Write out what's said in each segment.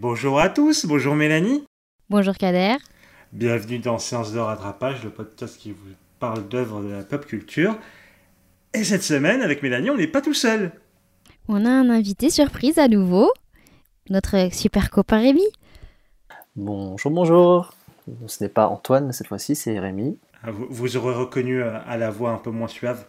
bonjour à tous, bonjour Mélanie. Bonjour Kader. Bienvenue dans Séance de rattrapage, le podcast qui vous parle d'œuvres de la pop culture. Et cette semaine, avec Mélanie, on n'est pas tout seul. On a un invité surprise à nouveau, notre super copain Rémi. Bonjour, bonjour. Ce n'est pas Antoine cette fois-ci, c'est Rémi. Ah, vous, vous aurez reconnu euh, à la voix un peu moins suave.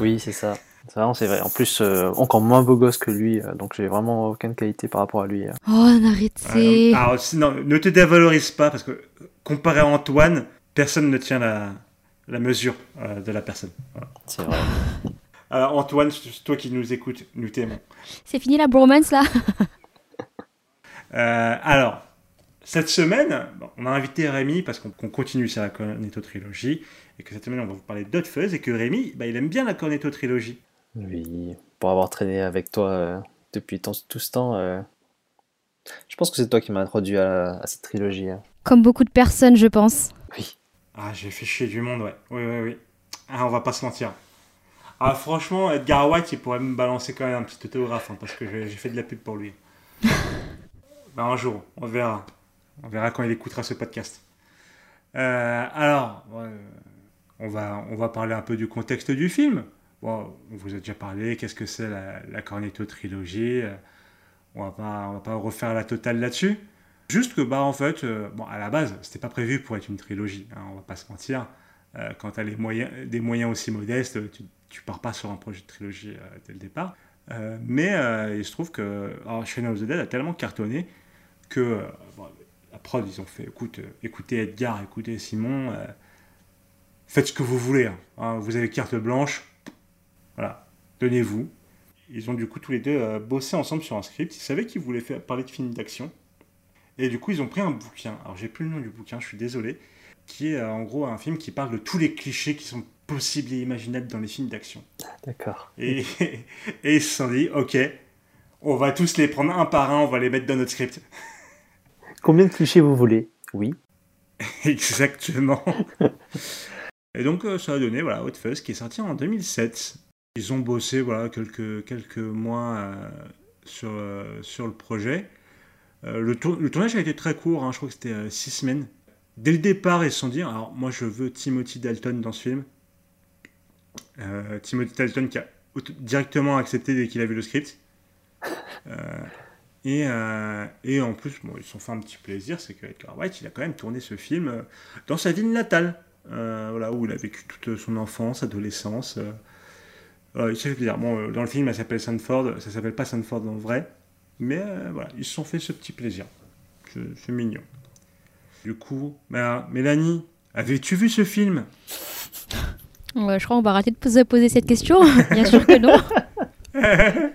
Oui, c'est ça. C'est vraiment, c'est vrai. En plus, euh, encore moins beau gosse que lui, euh, donc j'ai vraiment aucune qualité par rapport à lui. euh. Oh, arrêtez. Alors, sinon, ne te dévalorise pas, parce que comparé à Antoine, personne ne tient la, la mesure euh, de la personne. Voilà. C'est vrai. Alors Antoine, toi qui nous écoutes, nous t'aimons. C'est fini la bromance là? Euh, alors, cette semaine, on a invité Rémi parce qu'on continue sur la Cornetto trilogie et que cette semaine on va vous parler d'Hot Fuzz et que Rémi, bah, il aime bien la Cornetto trilogie. Oui, pour avoir traîné avec toi euh, depuis tant- tout ce temps, euh, je pense que c'est toi qui m'as introduit à, à cette trilogie. hein. Comme beaucoup de personnes, je pense. Oui. Ah, j'ai fait chier du monde, ouais. Oui, oui, oui. Ah, on va pas se mentir. Ah, franchement, Edgar White, il pourrait me balancer quand même un petit autographe hein, parce que j'ai j'ai fait de la pub pour lui. bah, un jour, on verra. On verra quand il écoutera ce podcast. Euh, alors, on, va, on va parler un peu du contexte du film. On vous a déjà parlé, qu'est-ce que c'est la, la Cornetto trilogie. euh, On va pas, on va pas refaire la totale là-dessus. Juste que, bah, en fait, euh, à la base, c'était pas prévu pour être une trilogie, hein, on va pas se mentir. Euh, quand tu as les moyens, des moyens aussi modestes, tu, tu pars pas sur un projet de trilogie euh, dès le départ. Mais il se trouve que alors, Shaun of the Dead a tellement cartonné que bon, la prod, ils ont fait écoute, écoutez Edgar, écoutez Simon, faites ce que vous voulez. hein, hein, vous avez carte blanche, voilà, donnez-vous. Ils ont du coup tous les deux euh, bossé ensemble sur un script. Ils savaient qu'ils voulaient faire, parler de films d'action. Et du coup, ils ont pris un bouquin. Alors, j'ai plus le nom du bouquin, je suis désolé. Qui est euh, en gros un film qui parle de tous les clichés qui sont possibles et imaginables dans les films d'action. D'accord. Et, et ils se sont dit, ok, on va tous les prendre un par un, on va les mettre dans notre script. Combien de clichés vous voulez? Oui. Exactement. et donc, euh, ça a donné voilà, Hot Fuzz qui est sorti en 2007. Ils ont bossé voilà, quelques, quelques mois euh, sur, euh, sur le projet. Euh, le, tour- le tournage a été très court, hein, je crois que c'était six semaines. Dès le départ, ils se sont dit alors moi je veux Timothy Dalton dans ce film. Timothy Dalton qui a directement accepté dès qu'il a vu le script. Et, et en plus, ils se sont fait un petit plaisir, c'est que Edgar il a quand même tourné ce film dans sa ville natale, voilà, où il a vécu toute son enfance, adolescence. Euh. Voilà, il s'est fait plaisir. Bon, euh, dans le film, elle s'appelle Sanford, ça s'appelle pas Sanford en vrai, mais euh, voilà, ils se sont fait ce petit plaisir. C'est c'est mignon. Du coup, bah, Mélanie, avais-tu vu ce film? Ouais, je crois qu'on va arrêter de se poser cette question. Bien sûr que non.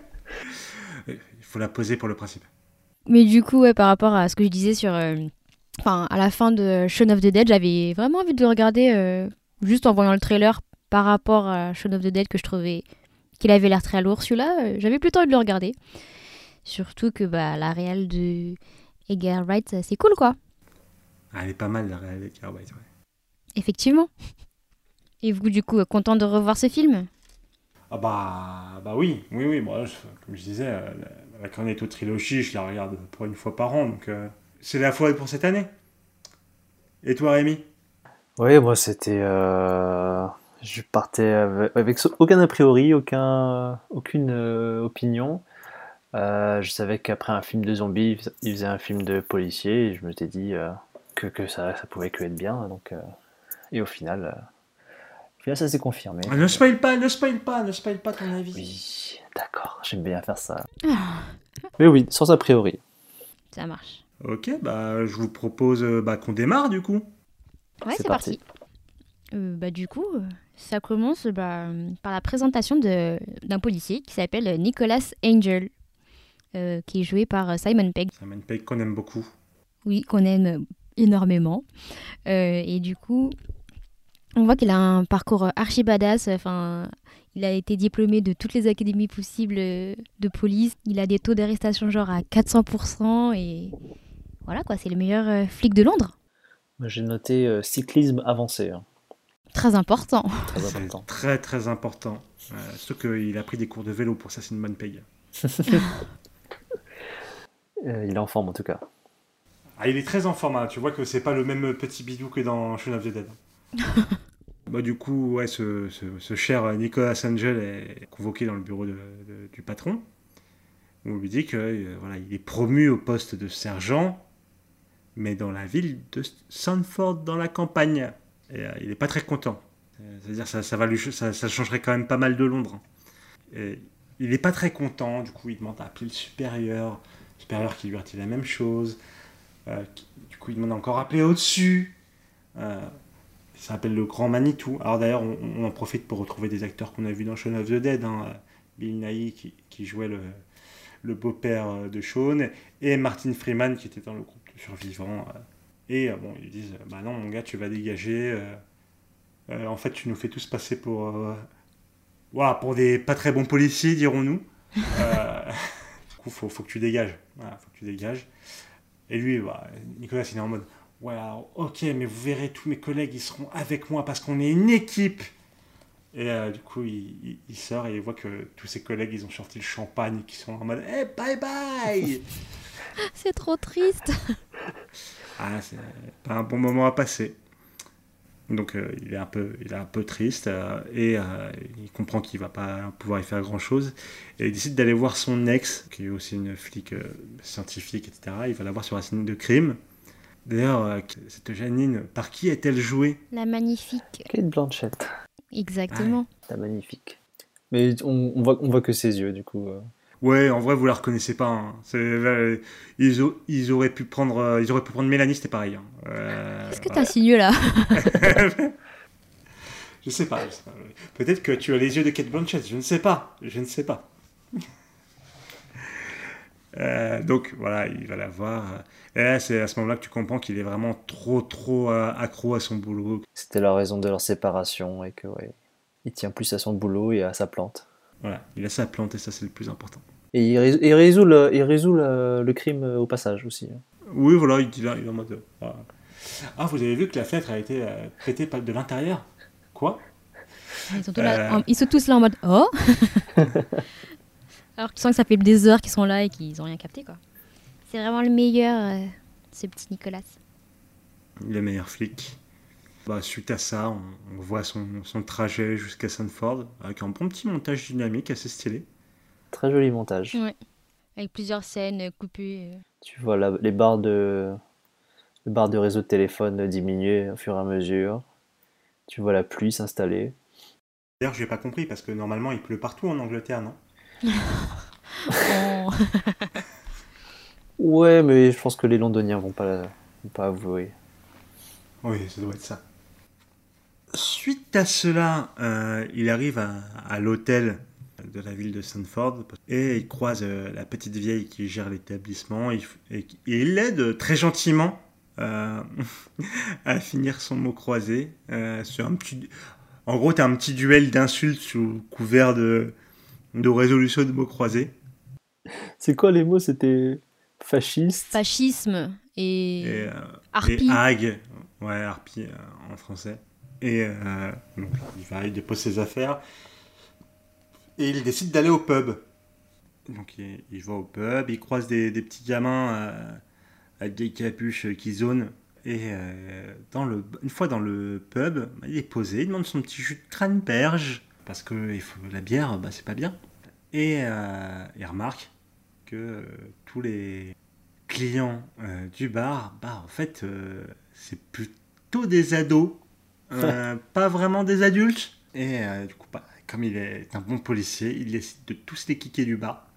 Il faut la poser pour le principe. Mais du coup, ouais, par rapport à ce que je disais sur. euh, Enfin, à la fin de Shaun of the Dead, j'avais vraiment envie de le regarder euh, juste en voyant le trailer par rapport à Shaun of the Dead que je trouvais qu'il avait l'air très lourd. Celui-là, euh, j'avais plutôt envie de le regarder. Surtout que bah, la réelle de Edgar Wright, euh, c'est cool quoi. Ah, elle est pas mal, la réalité Edgar White, ouais. Effectivement. Et vous, du coup, euh, content de revoir ce film? Ah bah, bah oui, oui, oui. Moi, je- comme je disais, la, la Cornetto trilogie, je la regarde pour une fois par an, donc euh, c'est la fois pour cette année. Et toi, Rémi? Oui, moi c'était. euh, Je partais avec, avec aucun a priori, aucun, aucune euh, opinion. Euh, je savais qu'après un film de zombies, il fais- il faisait un film de policier et je me suis dit euh, que, que ça, ça pouvait que être bien. Donc, euh, Et au final, euh, au final ça s'est confirmé. Ah, Ne spoil pas, ne spoil pas, ne spoil pas ton avis. Oui, d'accord, j'aime bien faire ça. Mais oui, sans a priori. Ça marche. Ok, bah je vous propose bah, qu'on démarre du coup. Ouais, C'est parti. Euh, bah, du coup, euh, ça commence bah, par la présentation d'un policier qui s'appelle Nicholas Angel, euh, qui est joué par euh, Simon Pegg, un Pegg qu'on aime beaucoup. oui, qu'on aime énormément. Euh, et du coup, on voit qu'il a un parcours archi badass. Enfin, il a été diplômé de toutes les académies possibles de police. Il a des taux d'arrestation genre à 400% et voilà quoi, c'est le meilleur euh, flic de Londres. J'ai noté euh, cyclisme avancé, hein. Très important. très important. très très important. Euh, surtout qu'il a pris des cours de vélo pour ça, c'est une bonne paye. Euh, il est en forme en tout cas. Ah, il est très en forme, hein. tu vois que c'est pas le même petit bidou que dans Shaun of the Dead. bah, du coup, ouais, ce, ce, ce cher Nicolas Angel est convoqué dans le bureau de, de, du patron. On lui dit que euh, voilà, il est promu au poste de sergent, mais dans la ville de Sanford, dans la campagne. Euh, il n'est pas très content. C'est-à-dire ça, changerait quand même pas mal de Londres. Et il n'est pas très content, du coup il demande à appeler le supérieur, le supérieur qui lui dit la même chose. Euh, du coup il demande encore à appeler au-dessus. Euh, ça s'appelle le Grand Manitou. Alors d'ailleurs on, en profite pour retrouver des acteurs qu'on a vus dans Shaun of the Dead. Hein. Bill Nighy qui, jouait le, le beau-père de Shaun et Martin Freeman qui était dans le groupe de survivants. Et bon, ils disent Bah non, mon gars, tu vas dégager. Euh, en fait, tu nous fais tous passer pour, euh, pour des pas très bons policiers, dirons-nous. Euh, du coup, faut, faut que tu dégages. Voilà, faut que tu dégages. Et lui, bah, Nicolas, il est en mode Ouais, alors, ok, mais vous verrez, tous mes collègues, ils seront avec moi parce qu'on est une équipe. Et euh, du coup, il, il, il, sort et il voit que tous ses collègues, ils ont sorti le champagne, qui sont en mode Hey, bye bye C'est trop triste. Ah, c'est pas un bon moment à passer. Donc euh, il, est un peu, il est un peu triste euh, et euh, il comprend qu'il va pas pouvoir y faire grand chose. Et il décide d'aller voir son ex, qui est aussi une flic scientifique, etc. Il va la voir sur la scène de crime. D'ailleurs, cette Janine, par qui est-elle jouée? La magnifique. Kate Blanchett. Exactement. Ouais, la magnifique. Mais on, on, voit, on voit que ses yeux, du coup. Ouais, en vrai, vous la reconnaissez pas. Hein. Euh, ils, ils, auraient pu prendre, euh, ils auraient pu prendre Mélanie, c'était pareil. Hein. Euh, Qu'est-ce que ouais. t'insinues là Je sais pas. pas. Peut-être que tu as les yeux de Kate Blanchett. Je ne sais pas. Je ne sais pas. Euh, donc voilà, il va la voir. Et là, c'est à ce moment-là que tu comprends qu'il est vraiment trop, trop accro à son boulot. C'était la raison de leur séparation et que ouais, il tient plus à son boulot et à sa plante. Voilà, il a sa plante et ça c'est le plus important. Et il, rés il résout, le, il résout le, le, crime au passage aussi. Oui, voilà, il, il est en mode. Voilà. Ah, vous avez vu que la fenêtre a été euh, traitée de l'intérieur? Quoi? Ils, sont là, euh... ils, sont tous là en mode Oh? Alors que tu sens que ça fait des heures qu'ils sont là et qu'ils n'ont rien capté, quoi. C'est vraiment le meilleur, euh, ce petit Nicolas. Le meilleur flic. Bah, suite à ça, on, on voit son, son trajet jusqu'à Sanford avec un bon petit montage dynamique assez stylé. Très joli montage. Ouais. Avec plusieurs scènes coupées. Tu vois la, les barres de les barres de réseau de téléphone diminuer au fur et à mesure. Tu vois la pluie s'installer. D'ailleurs, je n'ai pas compris parce que normalement il pleut partout en Angleterre, non? Oh. Ouais, mais je pense que les Londoniens vont pas vont pas avouer. Oui, ça doit être ça. Suite à cela, euh, il arrive à, à l'hôtel de la ville de Sanford et il croise euh, la petite vieille qui gère l'établissement et, et, et il l'aide très gentiment euh, à finir son mot croisé euh, sur un petit. En gros, tu as un petit duel d'insultes sous couvert de, de résolution de mots croisés. C'est quoi les mots? C'était fasciste? Fascisme et, et, euh, harpie. et. Ouais, harpie euh, en français. Et euh, donc, il va, il dépose ses affaires et il décide d'aller au pub. Donc il, va au pub, il croise des, petits gamins euh, avec des capuches qui zonent. Et euh, dans le, une fois dans le pub, il est posé, il demande son petit jus de cranberge, parce que la bière, bah, c'est pas bien. Et euh, il remarque que tous les clients du bar, bah, en fait, c'est plutôt des ados, euh, pas vraiment des adultes. Et du coup, bah, comme il est un bon policier, il décide de tous les kicker du bar.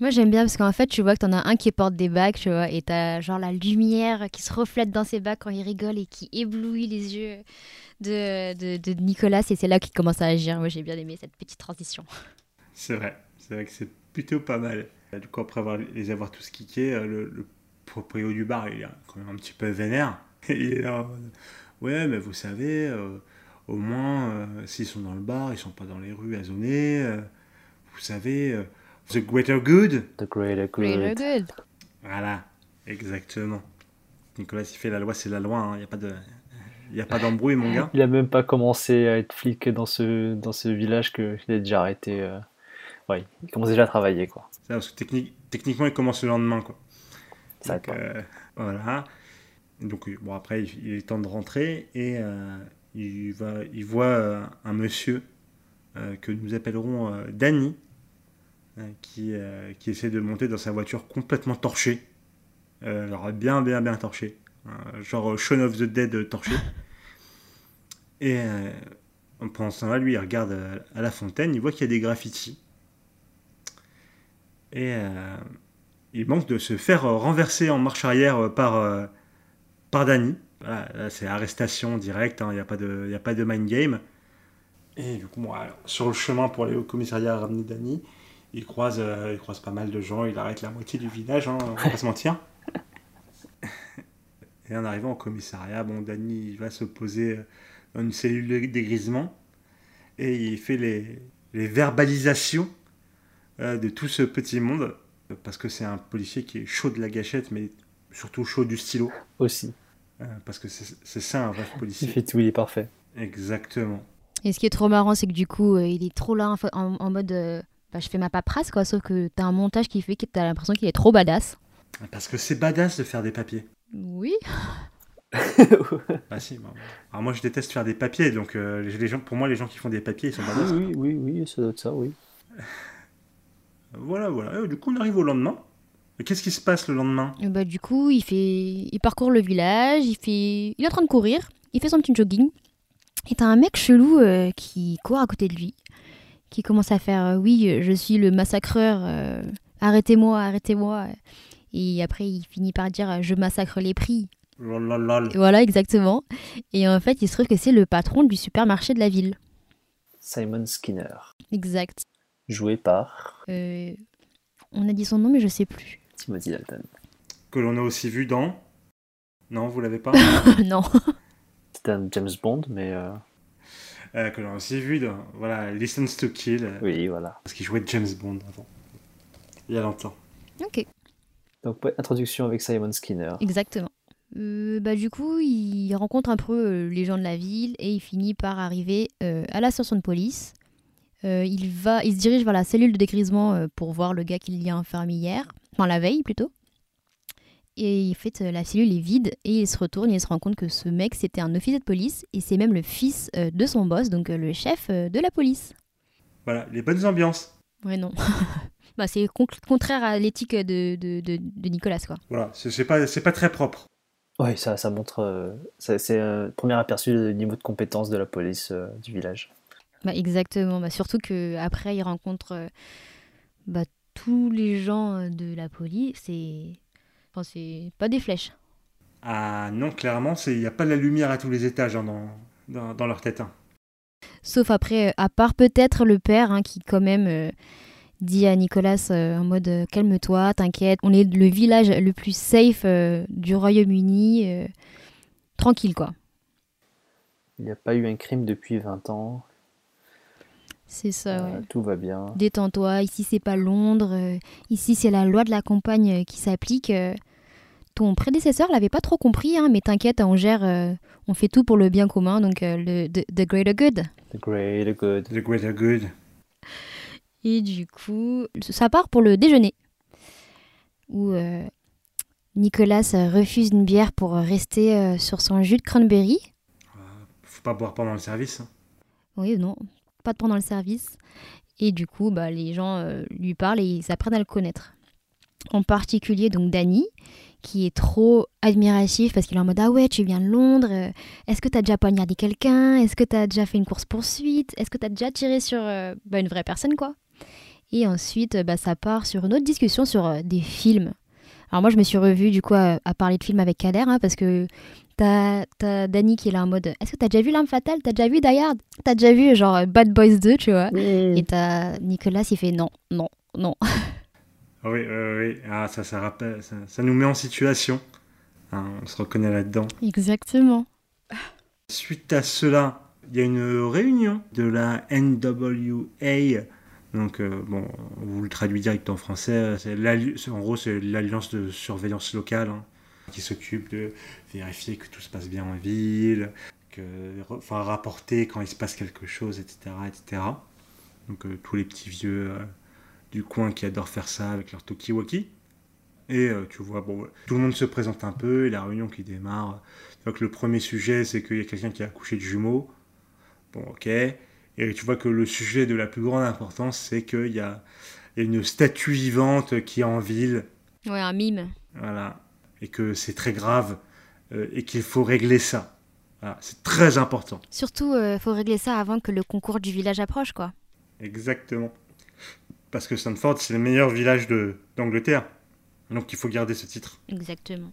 Moi j'aime bien parce qu'en fait tu vois que t'en as un qui porte des bacs, tu vois, et t'as genre la lumière qui se reflète dans ses bacs quand il rigole et qui éblouit les yeux de, de, de Nicolas et c'est là qu'il commence à agir. Moi j'ai bien aimé cette petite transition. C'est vrai, c'est vrai que c'est plutôt pas mal. Du coup après avoir, les avoir tous kickés, le, le proprio du bar il est quand même un petit peu vénère. Il est là, ouais mais vous savez, euh, au moins euh, s'ils sont dans le bar, ils sont pas dans les rues à zoner. Euh, vous savez... euh, The greater good. The greater good. Greater good. Voilà, exactement. Nicolas, il fait la loi, c'est la loi. Il hein. n'y a pas de, il a pas d'embrouille, mon gars. Il a même pas commencé à être flic dans ce dans ce village que il a déjà arrêté. Euh... Ouais, il commence déjà à travailler, quoi. Ça, parce que technique, techniquement, il commence le lendemain, quoi. Ça Donc, euh, voilà. Donc bon après il est temps de rentrer et euh, il va, il voit euh, un monsieur euh, que nous appellerons euh, Danny euh, qui, euh, qui essaie de monter dans sa voiture complètement torchée. Euh, alors bien bien bien torchée. Euh, genre Shaun of the Dead torché. Et euh, pendant ce temps-là, lui, il regarde euh, à la fontaine, il voit qu'il y a des graffitis. Et euh, il manque de se faire euh, renverser en marche arrière euh, par, euh, par Danny. Voilà, là, c'est arrestation directe, hein, il n'y a, pas de- a pas de mind game. Et du coup, sur le chemin pour aller au commissariat à Danny, il croise, euh, il pas mal de gens, il arrête la moitié du village, hein, on va pas se mentir. Et en arrivant au commissariat, bon, Danny il va se poser dans une cellule de dégrisement et il fait les, les verbalisations euh, de tout ce petit monde parce que c'est un policier qui est chaud de la gâchette, mais surtout chaud du stylo. Aussi. Euh, parce que c'est ça un vrai Il policier. fait tout, il est parfait. Exactement. Et ce qui est trop marrant, c'est que du coup, euh, il est trop là en, mode euh, bah, je fais ma paperasse, quoi. Sauf que t'as un montage qui fait que t'as l'impression qu'il est trop badass. Parce que c'est badass de faire des papiers. Oui. Bah si. bah, Alors moi je déteste faire des papiers, donc euh, les les gens, pour moi les gens qui font des papiers ils sont badass. oui, oui, oui, oui, ça doit être ça, oui. Voilà, voilà. Et du coup on arrive au lendemain. Et Qu'est-ce qui se passe le lendemain Et bah, du coup, il, fait... il parcourt le village, il, fait... il est en train de courir, il fait son petit jogging. Et t'as un mec chelou euh, qui court à côté de lui, qui commence à faire euh, Oui, euh, je suis le massacreur, euh, arrêtez-moi, arrêtez-moi. Et après, il finit par dire euh, Je massacre les prix. Lololol. Et voilà, exactement. Et en fait, il se trouve que c'est le patron du supermarché de la ville. Simon Skinner, Exact. joué par Euh, on a dit son nom, mais je sais plus. Timothy Dalton. Que l'on a aussi vu dans. Non, vous l'avez pas non. C'était un James Bond, mais euh, Euh, Que l'on a aussi vu dans. Voilà, Listens to Kill. oui, voilà. Parce qu'il jouait James Bond avant. Il y a longtemps. Ok. Donc, introduction avec Simon Skinner. Exactement. Euh, bah, du coup, il rencontre un peu euh, les gens de la ville et il finit par arriver euh, à la station de police. Euh, il, va, il se dirige vers la cellule de dégrisement euh, pour voir le gars qu'il y a enfermé hier, enfin la veille plutôt. Et en fait, euh, la cellule est vide et il se retourne et il se rend compte que ce mec, c'était un officier de police et c'est même le fils euh, de son boss, donc euh, le chef de la police. Voilà, les bonnes ambiances. Ouais, non. bah, c'est con- contraire à l'éthique de, de, de- de Nicolas, quoi. Voilà, c'est pas, c'est pas très propre. Oui, ça, ça montre. euh, c'est un premier aperçu du niveau de compétence de la police euh, du village. Bah, exactement. Bah, surtout que après il rencontre euh, bah, tous les gens euh, de la police. C'est, enfin, c'est pas des flèches. Ah non, clairement, il n'y a pas de la lumière à tous les étages hein, dans, dans, dans leur tête. hein. Sauf après, euh, à part peut-être le père hein, qui quand même euh, dit à Nicolas euh, en mode calme-toi, t'inquiète, on est le village le plus safe euh, du Royaume-Uni. euh, tranquille quoi. Il n'y a pas eu un crime depuis 20 ans. C'est ça. euh, ouais. tout va bien. Détends-toi, ici c'est pas Londres, euh, ici c'est la loi de la campagne euh, qui s'applique. euh. ton prédécesseur l'avait pas trop compris, hein, mais t'inquiète, on gère, euh, on fait tout pour le bien commun, donc euh, le the, the greater good. The great, the good. The greater good. Et du coup, ça part pour le déjeuner, où euh, Nicolas euh, refuse une bière pour rester euh, sur son jus de cranberry. Faut pas boire pendant le service. hein. Oui, non, pas pendant le service. Et du coup, bah, les gens euh, lui parlent et ils s'apprennent à le connaître. En particulier, donc, Danny, qui est trop admiratif parce qu'il est en mode Ah ouais, tu viens de Londres, euh, est-ce que t'as déjà poignardé quelqu'un? Est-ce que t'as déjà fait une course-poursuite Est-ce que t'as déjà tiré sur euh, bah, une vraie personne, quoi? Et ensuite, bah, ça part sur une autre discussion sur des films. Alors, moi, je me suis revue, du coup, à, à parler de films avec Kader, hein, parce que T'as t'as Danny qui est là en mode Est-ce que t'as déjà vu L'Arme Fatale? T'as déjà vu Die Hard? T'as déjà vu genre Bad Boys 2, tu vois? Et t'as Nicolas, il fait non, non, non. Ah oui, oui, oui. Ah, ça, ça, rappelle, ça, ça nous met en situation. Hein, on se reconnaît là-dedans. Exactement. Suite à cela, il y a une réunion de la NWA. Donc, euh, bon, on vous le traduit direct en français. En gros, c'est l'Alliance de surveillance locale hein, qui s'occupe de vérifier que tout se passe bien en ville, que, enfin, rapporter quand il se passe quelque chose, etc. etc. Donc, euh, tous les petits vieux euh, du coin qui adorent faire ça avec leur talkie-walkie. Et euh, tu vois, bon, tout le monde se présente un peu, et la réunion qui démarre. Tu vois que le premier sujet, c'est qu'il y a quelqu'un qui a accouché de jumeaux. Bon, ok. Et tu vois que le sujet de la plus grande importance, c'est qu'il y a une statue vivante qui est en ville. Ouais, un mime. Voilà. Et que c'est très grave euh, et qu'il faut régler ça. Voilà. C'est très important. Surtout, il faut régler ça avant que le concours du village approche, quoi. Exactement. Parce que Stanford, c'est le meilleur village de- d'Angleterre. Donc il faut garder ce titre. Exactement.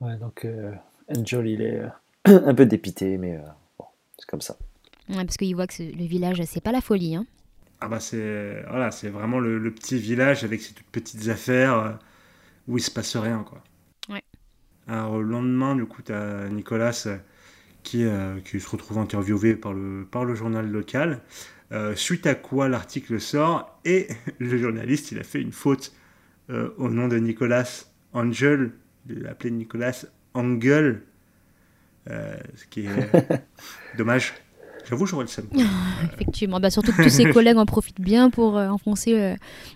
Ouais, donc euh, Angel, il est euh, un peu dépité, mais euh, bon, c'est comme ça. Ouais, parce qu'il voit que ce- le village, c'est pas la folie, hein. Ah bah c'est voilà, c'est vraiment le, le petit village avec ses toutes petites affaires euh, où il se passe rien quoi. Ouais. Alors le lendemain du coup t'as Nicolas euh, qui, euh, qui se retrouve interviewé par le, par le journal local, euh, suite à quoi l'article sort et le journaliste il a fait une faute euh, au nom de Nicolas Angel, il l'a appelé Nicolas Angel, euh, ce qui est dommage. J'avoue j'aurais le seum. Effectivement. Bah, surtout que tous ses collègues en profitent bien pour euh, enfoncer euh,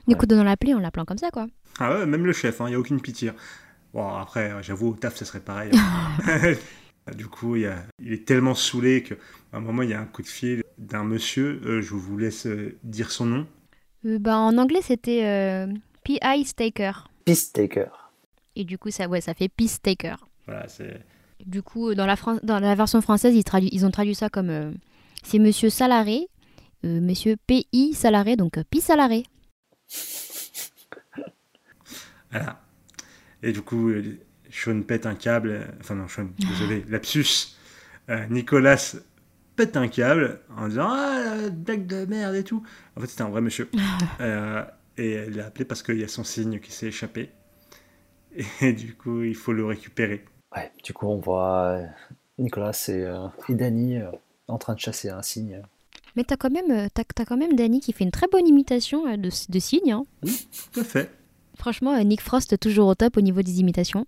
des couteaux dans la plaie en l'appelant comme ça, quoi. Ah ouais, même le chef, il n'y a aucune pitié. Bon, après, euh, j'avoue, au taf, ça serait pareil. hein. du coup, il, y a- il est tellement saoulé qu'à un moment, il y a un coup de fil d'un monsieur. euh, je vous laisse euh, dire son nom. Euh, bah, en anglais, c'était euh, P.I. Staker. Peace Taker. Et du coup, ça, ouais, ça fait Peace Taker. Voilà, c'est. Du coup, dans la, Fran- dans la version française, ils, tradu- ils ont traduit ça comme euh, c'est Monsieur Salaré, euh, Monsieur P.I. Salaré, donc euh, Pi Salaré. Voilà. Et du coup, euh, Sean pète un câble. Enfin, non, Sean, désolé, lapsus. Euh, Nicolas pète un câble en disant Ah, la blague de merde et tout. En fait, c'était un vrai monsieur. Euh, et elle l'a appelé parce qu'il y a son signe qui s'est échappé. Et du coup, il faut le récupérer. Ouais, du coup, on voit Nicolas et, euh, et Danny euh, en train de chasser un cygne. Mais t'as quand même, euh, t'as, t'as quand même Danny qui fait une très bonne imitation euh, de, de Cygne. hein. Tout à fait. Franchement, euh, Nick Frost toujours au top au niveau des imitations.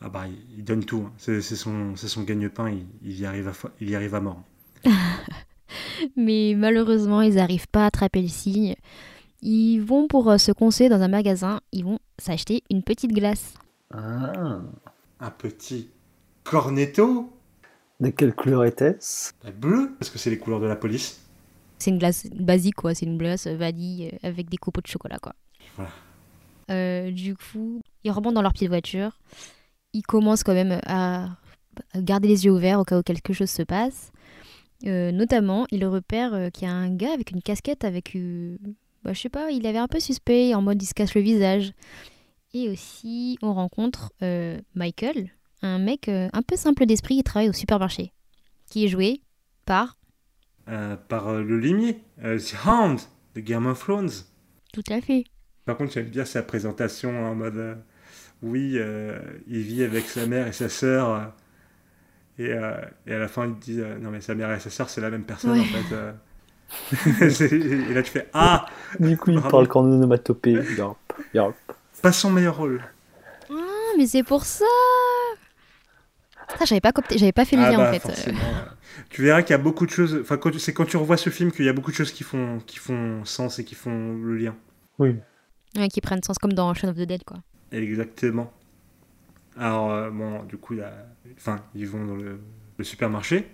Ah bah, il, donne tout. hein. C'est c'est son, c'est son gagne-pain. Il, il y arrive à, il y arrive à mort. Mais malheureusement, ils n'arrivent pas à attraper le cygne. Ils vont pour se conseiller dans un magasin, ils vont s'acheter une petite glace. Ah. Un petit cornetto? De quelle couleur était-ce? Bleu, parce que c'est les couleurs de la police? C'est une glace basique, quoi. C'est une glace vanille euh, avec des copeaux de chocolat, quoi. Voilà. Euh, du coup, ils remontent dans leur petite voiture. Ils commencent quand même à garder les yeux ouverts au cas où quelque chose se passe. Euh, notamment, ils repèrent qu'il y a un gars avec une casquette avec... euh, bah, je sais pas, il avait un peu suspect, en mode il se cache le visage. Et aussi, on rencontre euh, Michael, un mec euh, un peu simple d'esprit qui travaille au supermarché, qui est joué par Euh, par euh, le limier, euh, The Hound de Game of Thrones. tout à fait. Par contre, j'aime bien sa présentation en mode euh, oui, euh, il vit avec sa mère et sa sœur. euh, et, euh, et à la fin, il te dit euh, non, mais sa mère et sa sœur, c'est la même personne Ouais. en fait. euh. Et là, tu fais ah, Du coup, il parle qu'en onomatopée. Yarp, yarp. pas son meilleur rôle. Ah, mais c'est pour ça Ça, j'avais pas, copté- j'avais pas fait le Ah lien bah, en fait. forcément, euh, Tu verras qu'il y a beaucoup de choses. Enfin, c'est quand tu revois ce film qu'il y a beaucoup de choses qui font, qui font sens et qui font le lien. Oui. Ouais, qui prennent sens comme dans Shaun of the Dead, quoi. Exactement. Alors, euh, bon, du coup, là, enfin, ils vont dans le, le supermarché.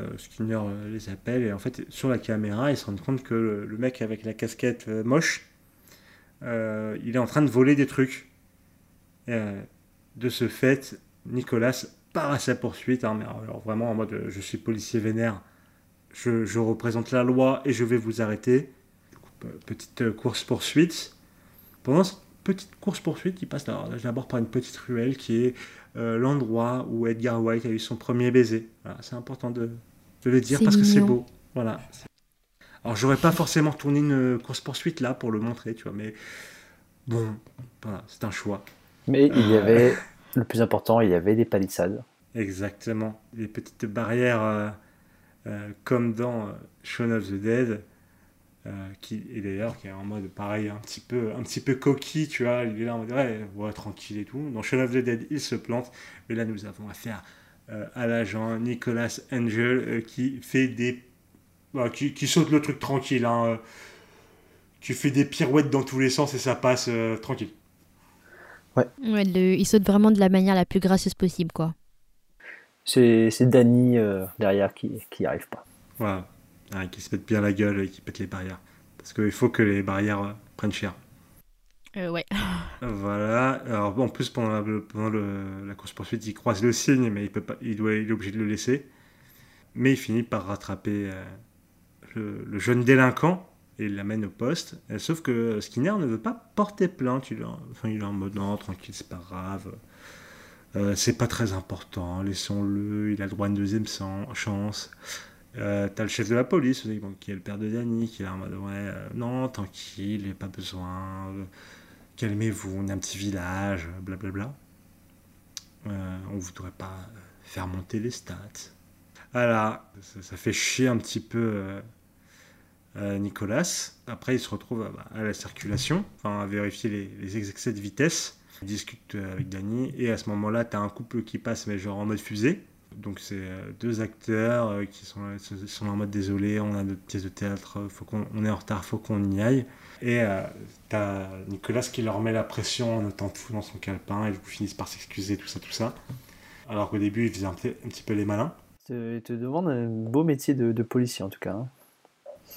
Euh, Skinner euh, les appelle et en fait, sur la caméra, ils se rendent compte que le, le mec avec la casquette euh, moche, euh, il est en train de voler des trucs. Et, euh, de ce fait, Nicolas part à sa poursuite. hein, mais alors vraiment en mode euh, je suis policier vénère, je, je représente la loi et je vais vous arrêter. Coup, petite course poursuite. Pendant cette petite course poursuite, il passe d'abord d'abord par une petite ruelle qui est euh, l'endroit où Edgar White a eu son premier baiser. Voilà, c'est important de, de le dire parce que c'est beau. Voilà. Alors j'aurais pas forcément tourné une course poursuite là pour le montrer, tu vois, mais bon, voilà, c'est un choix. Mais il y Euh. avait, le plus important, il y avait des palissades. Exactement. Les petites barrières euh, euh, comme dans euh, Shaun of the Dead, euh, qui et d'ailleurs qui est en mode pareil un petit peu un petit peu coquille, tu vois, il est là en mode ouais, tranquille et tout. Dans Shaun of the Dead, il se plante, mais là nous avons affaire à l'agent Nicolas Angel qui fait des bah, qui, saute le truc tranquille, hein, qui fait des pirouettes dans tous les sens et ça passe tranquille. Ouais, le- il saute vraiment de la manière la plus gracieuse possible, quoi. C'est c'est Danny euh, derrière qui qui y arrive pas. Voilà. Ouais, qui se pète bien la gueule et qui pète les barrières. Parce qu'il faut que les barrières euh, prennent cher. Euh, ouais. Voilà. Alors, en plus, pendant la, pendant le- la course-poursuite, il croise le signe, mais il, peut pas, il, doit, il est obligé de le laisser. Mais il finit par rattraper euh, le, le jeune délinquant et l'amène au poste. Euh, sauf que Skinner ne veut pas porter plainte. Il est en, mode non, tranquille, c'est pas grave. Euh, c'est pas très important, laissons-le, il a le droit à une deuxième chance. Euh, T'as le chef de la police qui est le père de Danny, qui est en mode non, tranquille, il n'y a pas besoin, calmez-vous, on est un petit village, blablabla. Euh, on voudrait pas faire monter les stats. Voilà, ça, ça fait chier un petit peu Nicolas. Après, il se retrouve à, la circulation, à vérifier les, excès de vitesse. Il discute euh, avec Danny, et à ce moment-là, tu as un couple qui passe, mais genre en mode fusée. Donc c'est euh, deux acteurs euh, qui sont, sont en mode désolé, on a notre pièce de théâtre, euh, faut qu'on, on est en retard, faut qu'on y aille. Et euh, t'as Nicolas qui leur met la pression en notant tout dans son calepin, et ils finissent par s'excuser, tout ça, tout ça. Alors qu'au début, ils faisaient un, un petit peu les malins. te, te demande un beau métier de, de policier en tout cas. hein.